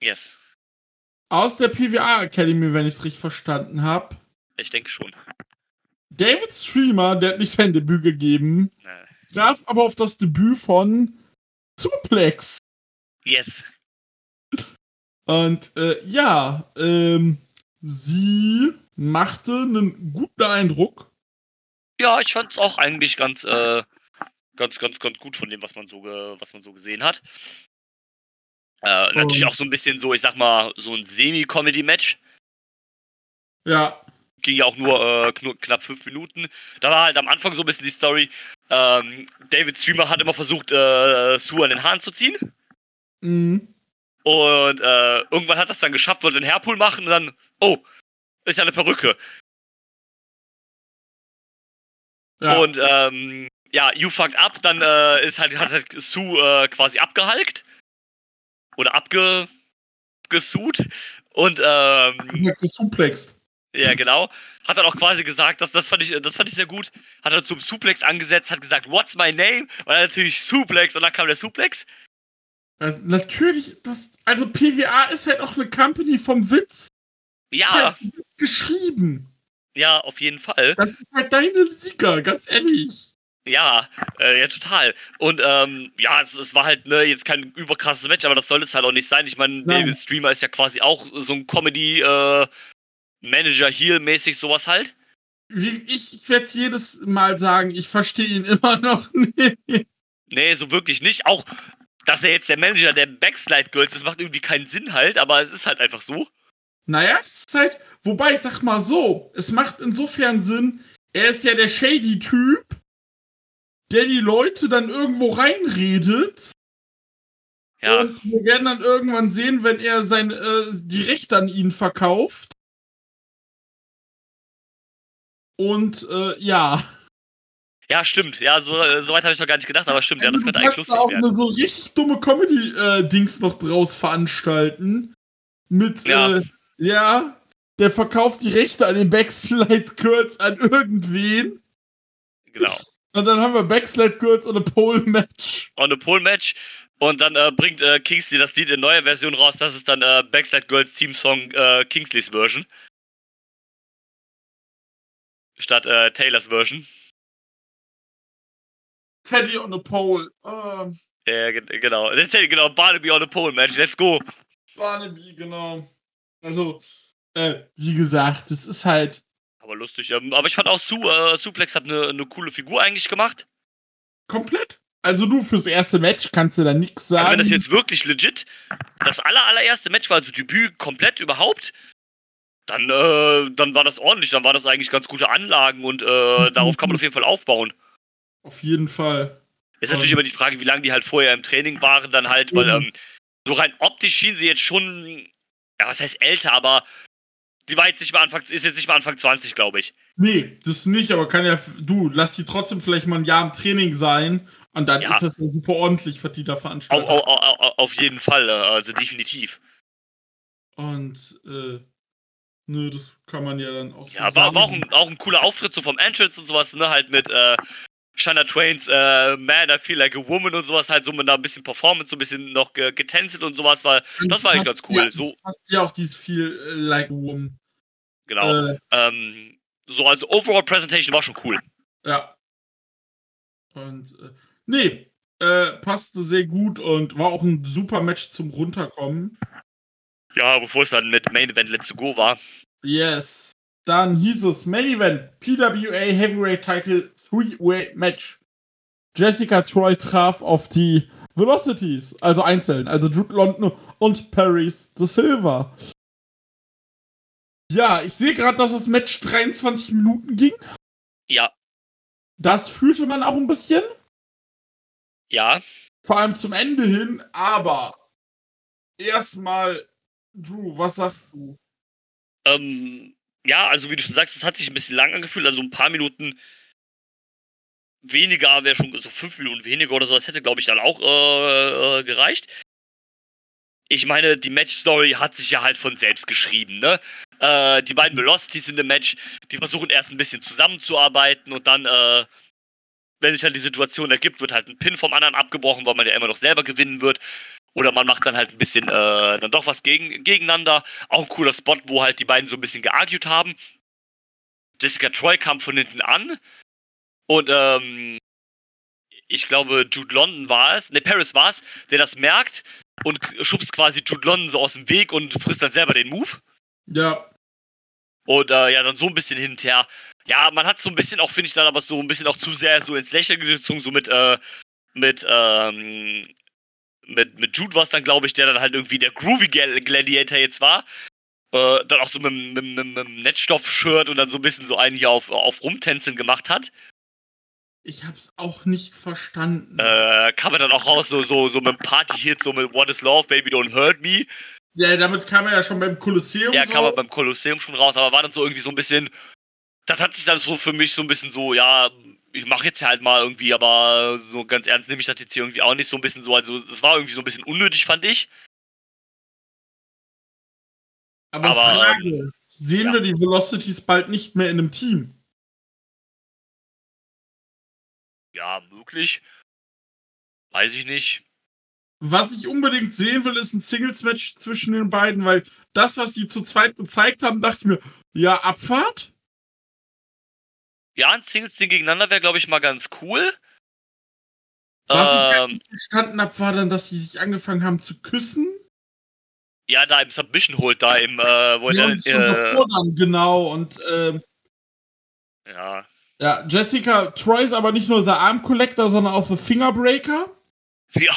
Yes. Aus der PWA Academy, wenn ich es richtig verstanden habe. Ich denke schon. David Streamer, der hat nicht sein Debüt gegeben, Äh, traf aber auf das Debüt von Suplex. Yes. Und äh, ja, ähm, sie machte einen guten Eindruck. Ja, ich fand es auch eigentlich ganz, äh, ganz, ganz, ganz gut von dem, was man so, was man so gesehen hat. Äh, natürlich auch so ein bisschen so, ich sag mal, so ein Semi-Comedy-Match. Ja, Ging ja auch nur äh, knu- knapp fünf Minuten. Da war halt am Anfang so ein bisschen die Story. Ähm, David Streamer hat immer versucht, äh, Sue an den Haaren zu ziehen. mhm. Und äh, irgendwann hat das dann geschafft, wollte den Hairpool machen und dann, oh, ist ja eine Perücke. ja. Und ähm, ja, you fucked up, dann äh, ist halt, hat halt Sue äh, quasi abgehalkt. Oder abge gesuht. Und ähm, gesuplext. ja, genau. Hat dann auch quasi gesagt, das, das, fand ich, das fand ich sehr gut. Hat er zum Suplex angesetzt, hat gesagt, what's my name? Dann natürlich Suplex und dann kam der Suplex. Ja, natürlich, das, also PWA ist halt auch eine Company vom Witz. Ja, halt geschrieben. ja, auf jeden Fall. Das ist halt deine Liga, ganz ehrlich. Ja, äh, ja, total. Und ähm, ja, es, es war halt ne, jetzt kein überkrasses Match, aber das soll es halt auch nicht sein. Ich meine. David Streamer ist ja quasi auch so ein Comedy äh, sowas halt. Ich, ich werde jedes Mal sagen, ich verstehe ihn immer noch nicht. Nee, so wirklich nicht. Auch dass er jetzt der Manager der Backslide Girls ist, macht irgendwie keinen Sinn halt, aber es ist halt einfach so. Naja, es ist halt, wobei ich sag mal so, es macht insofern Sinn, er ist ja der Shady-Typ, der die Leute dann irgendwo reinredet. Ja, Und wir werden dann irgendwann sehen, wenn er sein, äh, die Rechte an ihn verkauft. Und äh, ja. ja, stimmt. Ja, so, äh, so weit habe ich noch gar nicht gedacht, aber stimmt, ja, das könnte eigentlich lustig auch werden. eine so richtig dumme Comedy-Dings noch draus veranstalten. Mit, Ja. äh, ja, der verkauft die Rechte an den Backslide Girls an irgendwen. Genau. Und dann haben wir Backslide Girls und ein Pole-Match. Und eine Pole-Match. Und dann äh, bringt äh, Kingsley das Lied in neuer Version raus. Das ist dann äh, Backslide Girls Team Song äh, Kingsleys Version. Statt äh, Taylors Version. Teddy on a Pole. Ähm, Äh, ge- genau. Genau, Barnaby on a Pole Match. Let's go. Barnaby, genau. Also, äh, wie gesagt, es ist halt Aber lustig. Ähm, aber ich fand auch Su, äh, Suplex hat eine ne coole Figur eigentlich gemacht. komplett. Also du fürs erste Match kannst du da nichts sagen. Also wenn das jetzt wirklich legit das aller, allererste Match war, also Debüt komplett überhaupt, dann, äh, dann war das ordentlich. Dann war das eigentlich ganz gute Anlagen und äh, darauf kann man auf jeden Fall aufbauen. Auf jeden Fall. Ist natürlich Ähm. immer die Frage, wie lange die halt vorher im Training waren, dann halt, weil Mhm. ähm, so rein optisch schien sie jetzt schon, ja, was heißt älter, aber die war jetzt nicht mal Anfang, ist jetzt nicht mal Anfang 20, glaube ich. Nee, das nicht, aber kann ja, du, lass die trotzdem vielleicht mal ein Jahr im Training sein und dann Ja. ist das ja super ordentlich, was die da veranstalten. au, au, au, auf jeden Fall, äh, also definitiv. Und, äh, ne, das kann man ja dann auch so Ja, war, war auch, ein, auch ein cooler Auftritt so vom Entrance und sowas, ne, halt mit, äh, Shania Twains äh, Man, I Feel Like a Woman und sowas halt so mit da ein bisschen Performance, so ein bisschen noch ge getänzelt und sowas, war, das war eigentlich ganz cool. Ja, so, passt ja auch dieses viel äh, Like a Woman. genau. Äh, Ähm, so, also Overall Presentation war schon cool. ja. Und äh, nee, äh, passte sehr gut und war auch ein super Match zum Runterkommen. Ja, bevor es dann mit Main Event Let's Go war. Yes. Dann hieß es Main Event PWA Heavyweight Title Three-Way Match. Jessica Troy traf auf die Velocities, also einzeln, also Drew London und Paris the Silver. Ja, ich sehe gerade, dass das Match 23 Minuten ging. Ja, Das fühlte man auch ein bisschen, ja. vor allem zum Ende hin, aber erstmal, Drew, was sagst du? Ähm, ja, also wie du schon sagst, es hat sich ein bisschen lang angefühlt, also ein paar Minuten weniger wäre schon, so fünf Minuten weniger oder so, das hätte, glaube ich, dann auch äh, äh, gereicht. Ich meine, die Match-Story hat sich ja halt von selbst geschrieben, ne? Äh, die beiden Velocities in dem Match, die versuchen erst ein bisschen zusammenzuarbeiten und dann, äh, wenn sich halt die Situation ergibt, wird halt ein Pin vom anderen abgebrochen, weil man ja immer noch selber gewinnen wird. Oder man macht dann halt ein bisschen äh, dann doch was gegen, gegeneinander. Auch ein cooler Spot, wo halt die beiden so ein bisschen geargued haben. Jessica Troy kam von hinten an. Und ähm, ich glaube, Jude London war es, ne, Paris war es, der das merkt und schubst quasi Jude London so aus dem Weg und frisst dann selber den Move. Ja, Und äh, ja, dann so ein bisschen hinterher. Ja, man hat so ein bisschen auch, finde ich, dann aber so ein bisschen auch zu sehr so ins Lächeln gezogen, so mit, äh, mit, ähm, mit, mit Jude war es dann, glaube ich, der dann halt irgendwie der Groovy Gla- Gladiator jetzt war. Äh, dann auch so mit, mit, mit, mit einem Netzstoff-Shirt und dann so ein bisschen so einen hier auf, auf Rumtänzeln gemacht hat. ich hab's auch nicht verstanden. Äh, kam er dann auch raus, so, so, so mit einem Party-Hit, so mit What is Love, Baby Don't Hurt Me. ja, damit kam er ja schon beim Kolosseum. Ja, kam er beim Kolosseum schon raus, aber war dann so irgendwie so ein bisschen. Das hat sich dann so für mich so ein bisschen so, ja, ich mache jetzt halt mal irgendwie, aber so ganz ernst nehme ich das jetzt hier irgendwie auch nicht so ein bisschen so. Also, das war irgendwie so ein bisschen unnötig, fand ich. Aber, aber, Frage, sehen ja. wir die Velocities bald nicht mehr in einem Team? Ja, möglich. Weiß ich nicht. Was ich unbedingt sehen will, ist ein Singles-Match zwischen den beiden, weil das, was sie zu zweit gezeigt haben, dachte ich mir, ja, Abfahrt? Ja, ein Singles-Ding gegeneinander wäre, glaube ich, mal ganz cool. Was ich halt Ähm, nicht verstanden habe, war dann, dass sie sich angefangen haben zu küssen. ja, da im Submission holt, da im, äh, wo Ja, er dann, äh, dann, genau. Und ähm, ja, ja, Jessica Troy ist aber nicht nur der Arm Collector, sondern auch der Fingerbreaker. ja,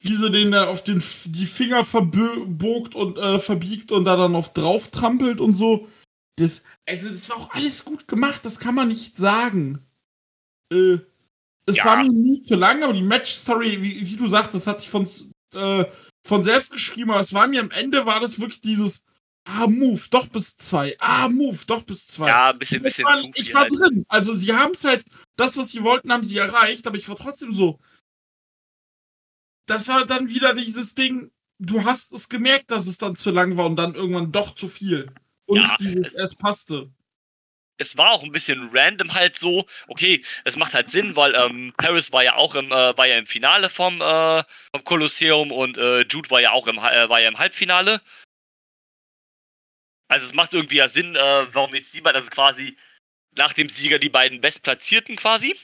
Wie sie den da auf den, die Finger verbogt und äh, verbiegt und da dann auf drauf trampelt und so. Das, also, das war auch alles gut gemacht, das kann man nicht sagen. Äh, es Ja. war mir nie zu lang, aber die Match-Story, wie, wie du sagtest, hat sich von, äh, von selbst geschrieben, aber es war mir am Ende, war das wirklich dieses, ah, Move, doch bis zwei, ah, Move, doch bis zwei. ja, ein bisschen, ich bisschen war, zu viel. ich war halt. drin. Also sie haben es halt, das, was sie wollten, haben sie erreicht, aber ich war trotzdem so. Das war dann wieder dieses Ding, du hast es gemerkt, dass es dann zu lang war und dann irgendwann doch zu viel. Und Ja, dieses, es- es, passte. es war auch ein bisschen random halt so. Okay, es macht halt Sinn, weil ähm, Paris war ja auch im, äh, war ja im Finale vom, äh, vom Kolosseum und äh, Jude war ja auch im, äh, war ja im Halbfinale. Also es macht irgendwie ja Sinn, äh, warum jetzt die beiden, also quasi nach dem Sieger die beiden Bestplatzierten quasi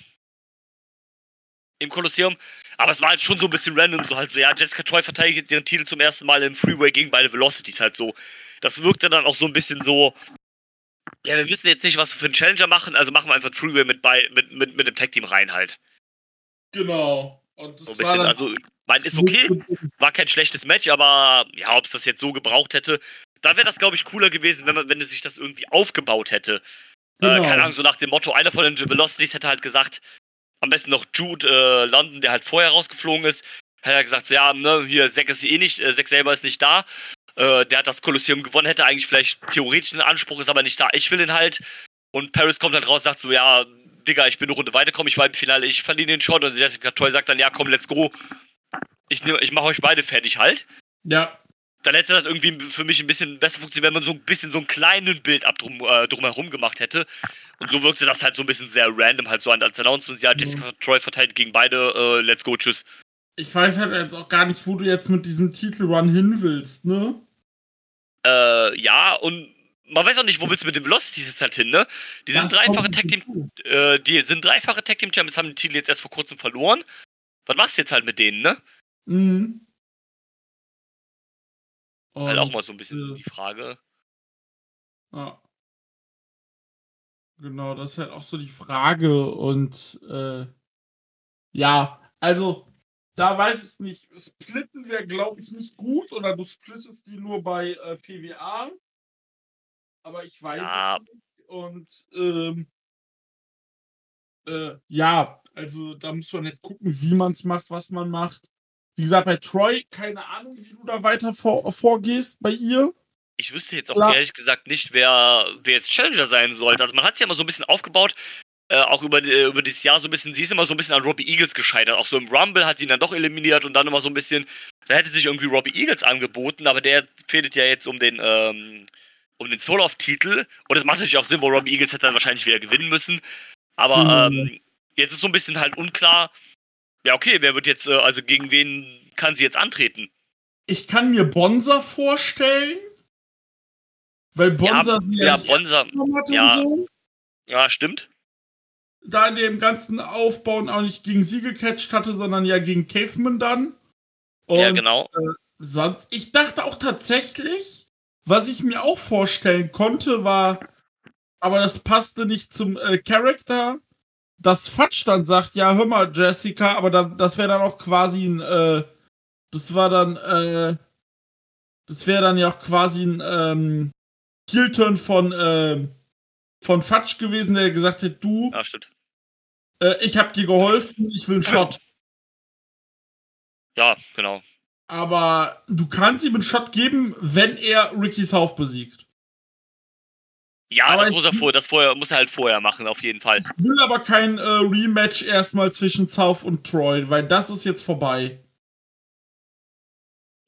im Kolosseum. Aber es war halt schon so ein bisschen random, so halt, ja, Jessica Troy verteidigt jetzt ihren Titel zum ersten Mal im Freeway gegen beide Velocities halt so. Das wirkte dann auch so ein bisschen so, ja, wir wissen jetzt nicht, was wir für einen Challenger machen, also machen wir einfach ein Freeway mit, bei, mit, mit, mit dem Tag-Team rein halt. Genau. Und das So ein bisschen, also, mein, ist okay, war kein schlechtes Match, aber ja, ob es das jetzt so gebraucht hätte, da wäre das, glaube ich, cooler gewesen, wenn, man, wenn es sich das irgendwie aufgebaut hätte. Genau. Äh, keine Ahnung, so nach dem Motto, einer von den Velocities hätte halt gesagt, am besten noch Jude äh, London, der halt vorher rausgeflogen ist, hätte er gesagt, so, ja, ne, hier, Zack ist eh nicht, äh, Zack selber ist nicht da. Äh, der hat das Kolosseum gewonnen, hätte eigentlich vielleicht theoretisch einen Anspruch, ist aber nicht da. Ich will ihn halt. Und Paris kommt dann raus, sagt so, ja, Digga, ich bin eine Runde weitergekommen, ich war im Finale, ich verliere den Shot. Und Jessica Toy sagt dann, ja, komm, let's go. Ich, nehm- ich mache euch beide fertig halt. Ja. Dann hätte das irgendwie für mich ein bisschen besser funktioniert, wenn man so ein bisschen so einen kleinen Bild drum, äh, drumherum gemacht hätte. Und so wirkte das halt so ein bisschen sehr random, halt so als Announcement. Ja, Jessica mhm. Troy verteilt gegen beide, äh, let's go, tschüss. Ich weiß halt jetzt auch gar nicht, wo du jetzt mit diesem Titelrun hin willst, ne? Äh, ja, und man weiß auch nicht, wo willst du mit dem Velocities jetzt halt hin, ne? Die sind das dreifache Tag Team, äh, die sind dreifache Tag Team Champions, haben den Titel jetzt erst vor kurzem verloren. Was machst du jetzt halt mit denen, ne? Mhm. Und, halt auch mal so ein bisschen äh, die Frage. Ja. Genau, das ist halt auch so die Frage. Und äh, ja, also da weiß ich nicht. Splitten wäre, glaube ich, nicht gut. Oder du splittest die nur bei äh, PWA. Aber ich weiß ja. es nicht. Und ähm, äh, ja, also da muss man nicht gucken, wie man es macht, was man macht. Wie gesagt, bei Troy, keine Ahnung, wie du da weiter vor, vorgehst bei ihr. Ich wüsste jetzt auch Klar. ehrlich gesagt nicht, wer, wer jetzt Challenger sein sollte. Also man hat es ja immer so ein bisschen aufgebaut, äh, auch über, äh, über das Jahr so ein bisschen, sie ist immer so ein bisschen an Robbie Eagles gescheitert. Auch so im Rumble hat sie ihn dann doch eliminiert und dann immer so ein bisschen, da hätte sich irgendwie Robbie Eagles angeboten, aber der fehlt ja jetzt um den, ähm, um den Soul-Off-Titel. Und es macht natürlich auch Sinn, wo Robbie Eagles hätte dann wahrscheinlich wieder gewinnen müssen. Aber mhm. ähm, jetzt ist so ein bisschen halt unklar, ja, okay, wer wird jetzt, äh, also gegen wen kann sie jetzt antreten? Ich kann mir Bonser vorstellen. Weil Bonser ja, sie ja, ja Bonser, ja, so. ja, stimmt. Da in dem ganzen Aufbauen auch nicht gegen sie gecatcht hatte, sondern ja gegen Caveman dann. Und, ja, genau. Äh, sonst, ich dachte auch tatsächlich, was ich mir auch vorstellen konnte, war, aber das passte nicht zum äh, Charakter, dass Fatsch dann sagt, ja, hör mal, Jessica, aber dann, das wäre dann auch quasi ein, äh, das war dann, äh, das wäre dann ja auch quasi ein, ähm, Heel-Turn von, äh, von Fatsch gewesen, der gesagt hat, du, ja, stimmt. Äh, ich hab dir geholfen, ich will einen Shot. Ja, genau. Aber du kannst ihm einen Shot geben, wenn er Ricky South besiegt. Ja, aber das muss er vorher, das vorher, muss er halt vorher machen, auf jeden Fall. Ich will aber kein äh, Rematch erstmal zwischen South und Troy, weil das ist jetzt vorbei.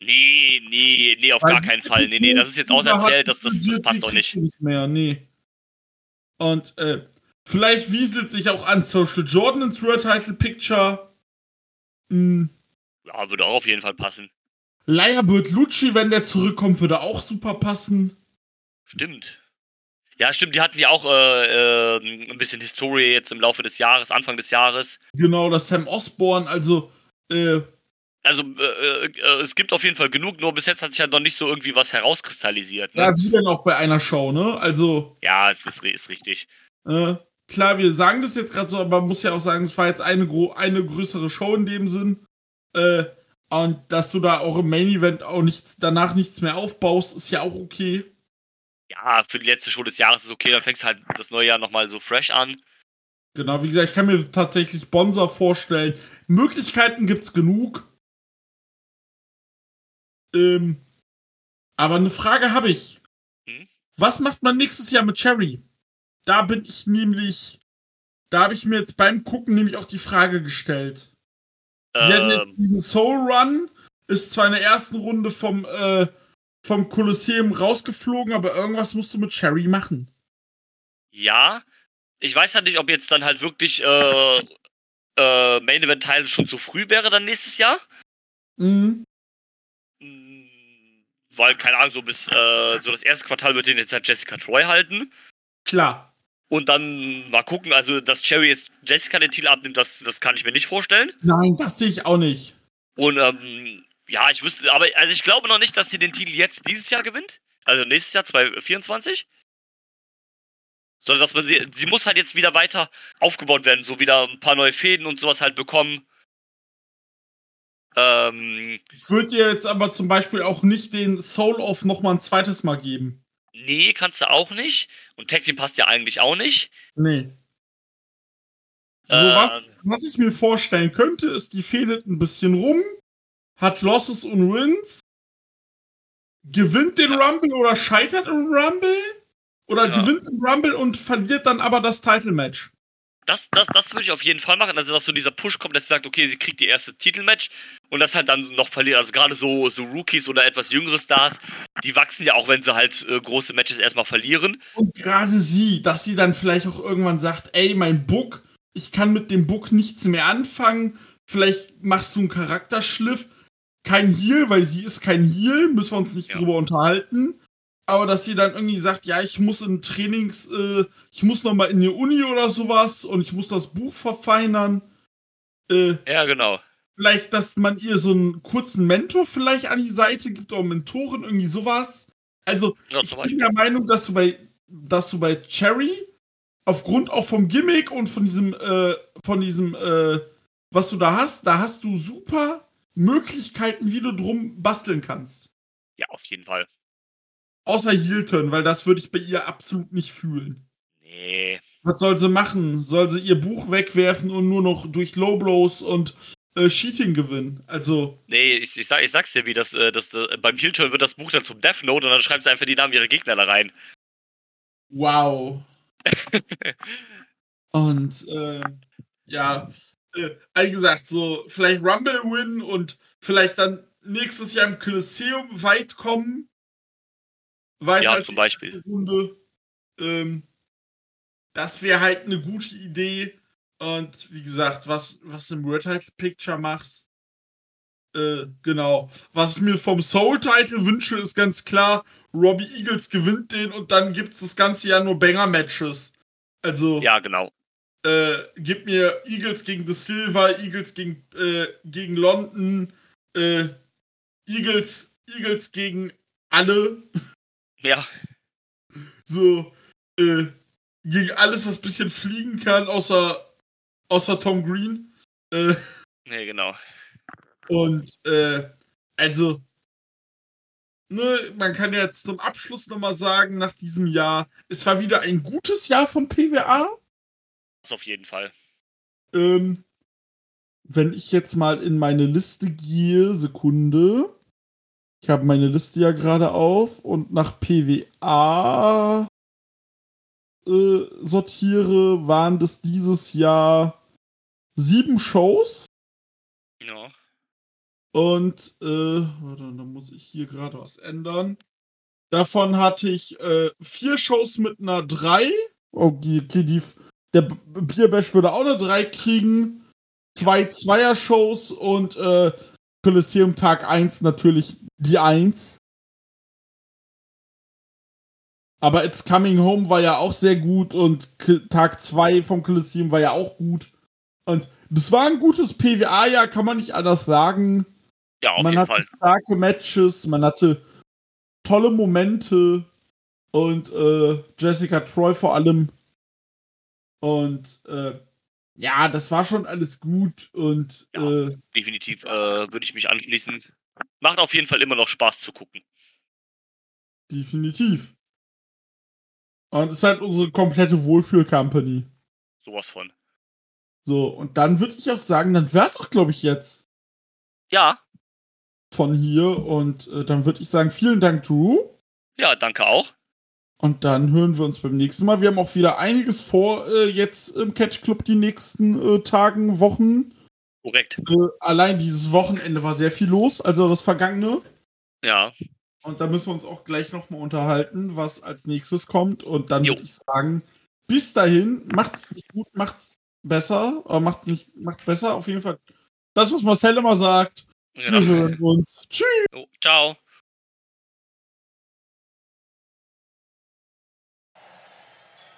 Nee, nee, nee, auf weil gar keinen Fall. Nee, nee, das ist jetzt auserzählt, das, das, das passt doch nicht. Nicht mehr, nee. Und äh, vielleicht wieselt sich auch an Social Jordan ins World Title Picture. Hm. Ja, würde auch auf jeden Fall passen. Leia Lucci, wenn der zurückkommt, würde auch super passen. Stimmt. Ja, stimmt, die hatten ja auch äh, äh, ein bisschen Historie jetzt im Laufe des Jahres, Anfang des Jahres. Genau, das Sam Osborne, also äh, also äh, äh, es gibt auf jeden Fall genug, nur bis jetzt hat sich ja noch nicht so irgendwie was herauskristallisiert. Ne? Ja, wie denn auch bei einer Show, ne? Also. Ja, es ist, ist richtig. Äh, klar, wir sagen das jetzt gerade so, aber man muss ja auch sagen, es war jetzt eine, eine größere Show in dem Sinn. Äh, und dass du da auch im Main Event auch nichts, danach nichts mehr aufbaust, ist ja auch okay ja, für die letzte Show des Jahres ist okay, dann fängst du halt das neue Jahr nochmal so fresh an. Genau, wie gesagt, ich kann mir tatsächlich Bonser vorstellen. Möglichkeiten gibt's genug. Ähm, aber eine Frage habe ich. Hm? Was macht man nächstes Jahr mit Cherry? Da bin ich nämlich, da habe ich mir jetzt beim Gucken nämlich auch die Frage gestellt. Sie ähm, hatten jetzt diesen Soul Run, ist zwar in der ersten Runde vom äh, vom Kolosseum rausgeflogen, aber irgendwas musst du mit Cherry machen. Ja, ich weiß halt nicht, ob jetzt dann halt wirklich äh, äh, Main Event Teil schon zu früh wäre dann nächstes Jahr. Mhm. Mm, weil, keine Ahnung, so bis äh, so das erste Quartal wird den jetzt halt Jessica Troy halten. Klar. Und dann mal gucken, also dass Cherry jetzt Jessica den Titel abnimmt, das, das kann ich mir nicht vorstellen. Nein, das sehe ich auch nicht. Und ähm, ja, ich wüsste, aber also ich glaube noch nicht, dass sie den Titel jetzt dieses Jahr gewinnt. Also nächstes Jahr 2024. Sondern dass man sie, sie muss halt jetzt wieder weiter aufgebaut werden, so wieder ein paar neue Fäden und sowas halt bekommen. Ähm, ich würde ihr jetzt aber zum Beispiel auch nicht den Soul Off nochmal ein zweites Mal geben. Nee, kannst du auch nicht. Und Tag Team passt ja eigentlich auch nicht. Nee. Also was, was ich mir vorstellen könnte, ist, die fädelt ein bisschen rum, hat Losses und Wins, gewinnt den. Rumble oder scheitert im Rumble oder ja. gewinnt im Rumble und verliert dann aber das Title-Match. das, das, das würde ich auf jeden Fall machen. Also, dass so dieser Push kommt, dass sie sagt, okay, sie kriegt die erste Titelmatch und das halt dann noch verliert. Also gerade so, so Rookies oder etwas jüngere Stars, die wachsen ja auch, wenn sie halt äh, große Matches erstmal verlieren. Und gerade sie, dass sie dann vielleicht auch irgendwann sagt, ey, mein Book, ich kann mit dem Book nichts mehr anfangen. Vielleicht machst du einen Charakterschliff. Kein Heal, weil sie ist kein Heal, müssen wir uns nicht Ja. drüber unterhalten. Aber dass sie dann irgendwie sagt, ja, ich muss in Trainings, äh, ich muss noch mal in die Uni oder sowas und ich muss das Buch verfeinern. Äh, Ja, genau. vielleicht, dass man ihr so einen kurzen Mentor vielleicht an die Seite gibt oder Mentoren, irgendwie sowas. Also, Ja, ich bin der Meinung, dass du bei, dass du bei Cherry aufgrund auch vom Gimmick und von diesem, äh, von diesem, äh, was du da hast, da hast du super Möglichkeiten, wie du drum basteln kannst. Ja, auf jeden Fall. Außer Hilton, weil das würde ich bei ihr absolut nicht fühlen. Nee. Was soll sie machen? Soll sie ihr Buch wegwerfen und nur noch durch Low Blows und äh, Cheating gewinnen? Also, Nee, ich, ich, sag, ich sag's dir, wie das, äh, das äh, beim Heel-Turn wird das Buch dann zum Death Note und dann schreibt sie einfach die Namen ihrer Gegner da rein. wow. und, äh, ja, äh, wie gesagt, so vielleicht Rumble win und vielleicht dann nächstes Jahr im Kolosseum weit kommen. Weiter Ja, als zum Beispiel. Runde. Ähm, das wäre halt eine gute Idee. Und wie gesagt, was, was im Red Title Picture machst, äh, genau. Was ich mir vom Soul Title wünsche, ist ganz klar, Robbie Eagles gewinnt den und dann gibt's das ganze Jahr nur Banger-Matches. Also, Ja, genau. Äh, gib mir Eagles gegen The Silver, Eagles gegen, äh, gegen London, äh, Eagles, Eagles gegen alle. Ja, So, äh, gegen alles, was bisschen fliegen kann, außer, außer Tom Green. Äh, nee, genau. und, äh, also, ne, man kann jetzt zum Abschluss nochmal sagen, nach diesem Jahr, es war wieder ein gutes Jahr von PWA. Das auf jeden Fall. Ähm, wenn ich jetzt mal in meine Liste gehe, Sekunde. Ich habe meine Liste ja gerade auf und nach PWA äh, sortiere, waren das dieses Jahr sieben Shows. Ja. Und, äh, warte, da muss ich hier gerade was ändern. Davon hatte ich äh, vier Shows mit einer 3. Okay, okay die, der Bierbash würde auch eine 3 kriegen. Zwei Zweier-Shows und äh, Kolosseum Tag 1 natürlich die 1. Aber It's Coming Home war ja auch sehr gut und K Tag 2 vom Kolosseum war ja auch gut. Und das war ein gutes PWA-Jahr, kann man nicht anders sagen. Ja, auf man jeden hatte Fall. starke Matches, man hatte tolle Momente und äh, Jessica Troy vor allem. Und äh, ja, das war schon alles gut und Ja. äh, Definitiv äh, würde ich mich anschließen. Macht auf jeden Fall immer noch Spaß zu gucken. definitiv. Und es ist halt unsere komplette Wohlfühl-Company. Sowas von. So, und dann würde ich auch sagen, dann wär's auch, glaube ich, jetzt Ja, von hier. Und äh, dann würde ich sagen, vielen Dank, Drew. ja, danke auch. Und dann hören wir uns beim nächsten Mal. Wir haben auch wieder einiges vor äh, jetzt im Catch Club die nächsten äh, Tagen, Wochen. Korrekt. Äh, allein dieses Wochenende war sehr viel los, also das vergangene. Ja, Und da müssen wir uns auch gleich nochmal unterhalten, was als nächstes kommt. Und dann würde ich sagen, bis dahin, macht's nicht gut, macht's besser, aber macht's nicht, macht besser. Auf jeden Fall das, was Marcel immer sagt. genau. Wir hören uns. Tschüss. Jo, ciao.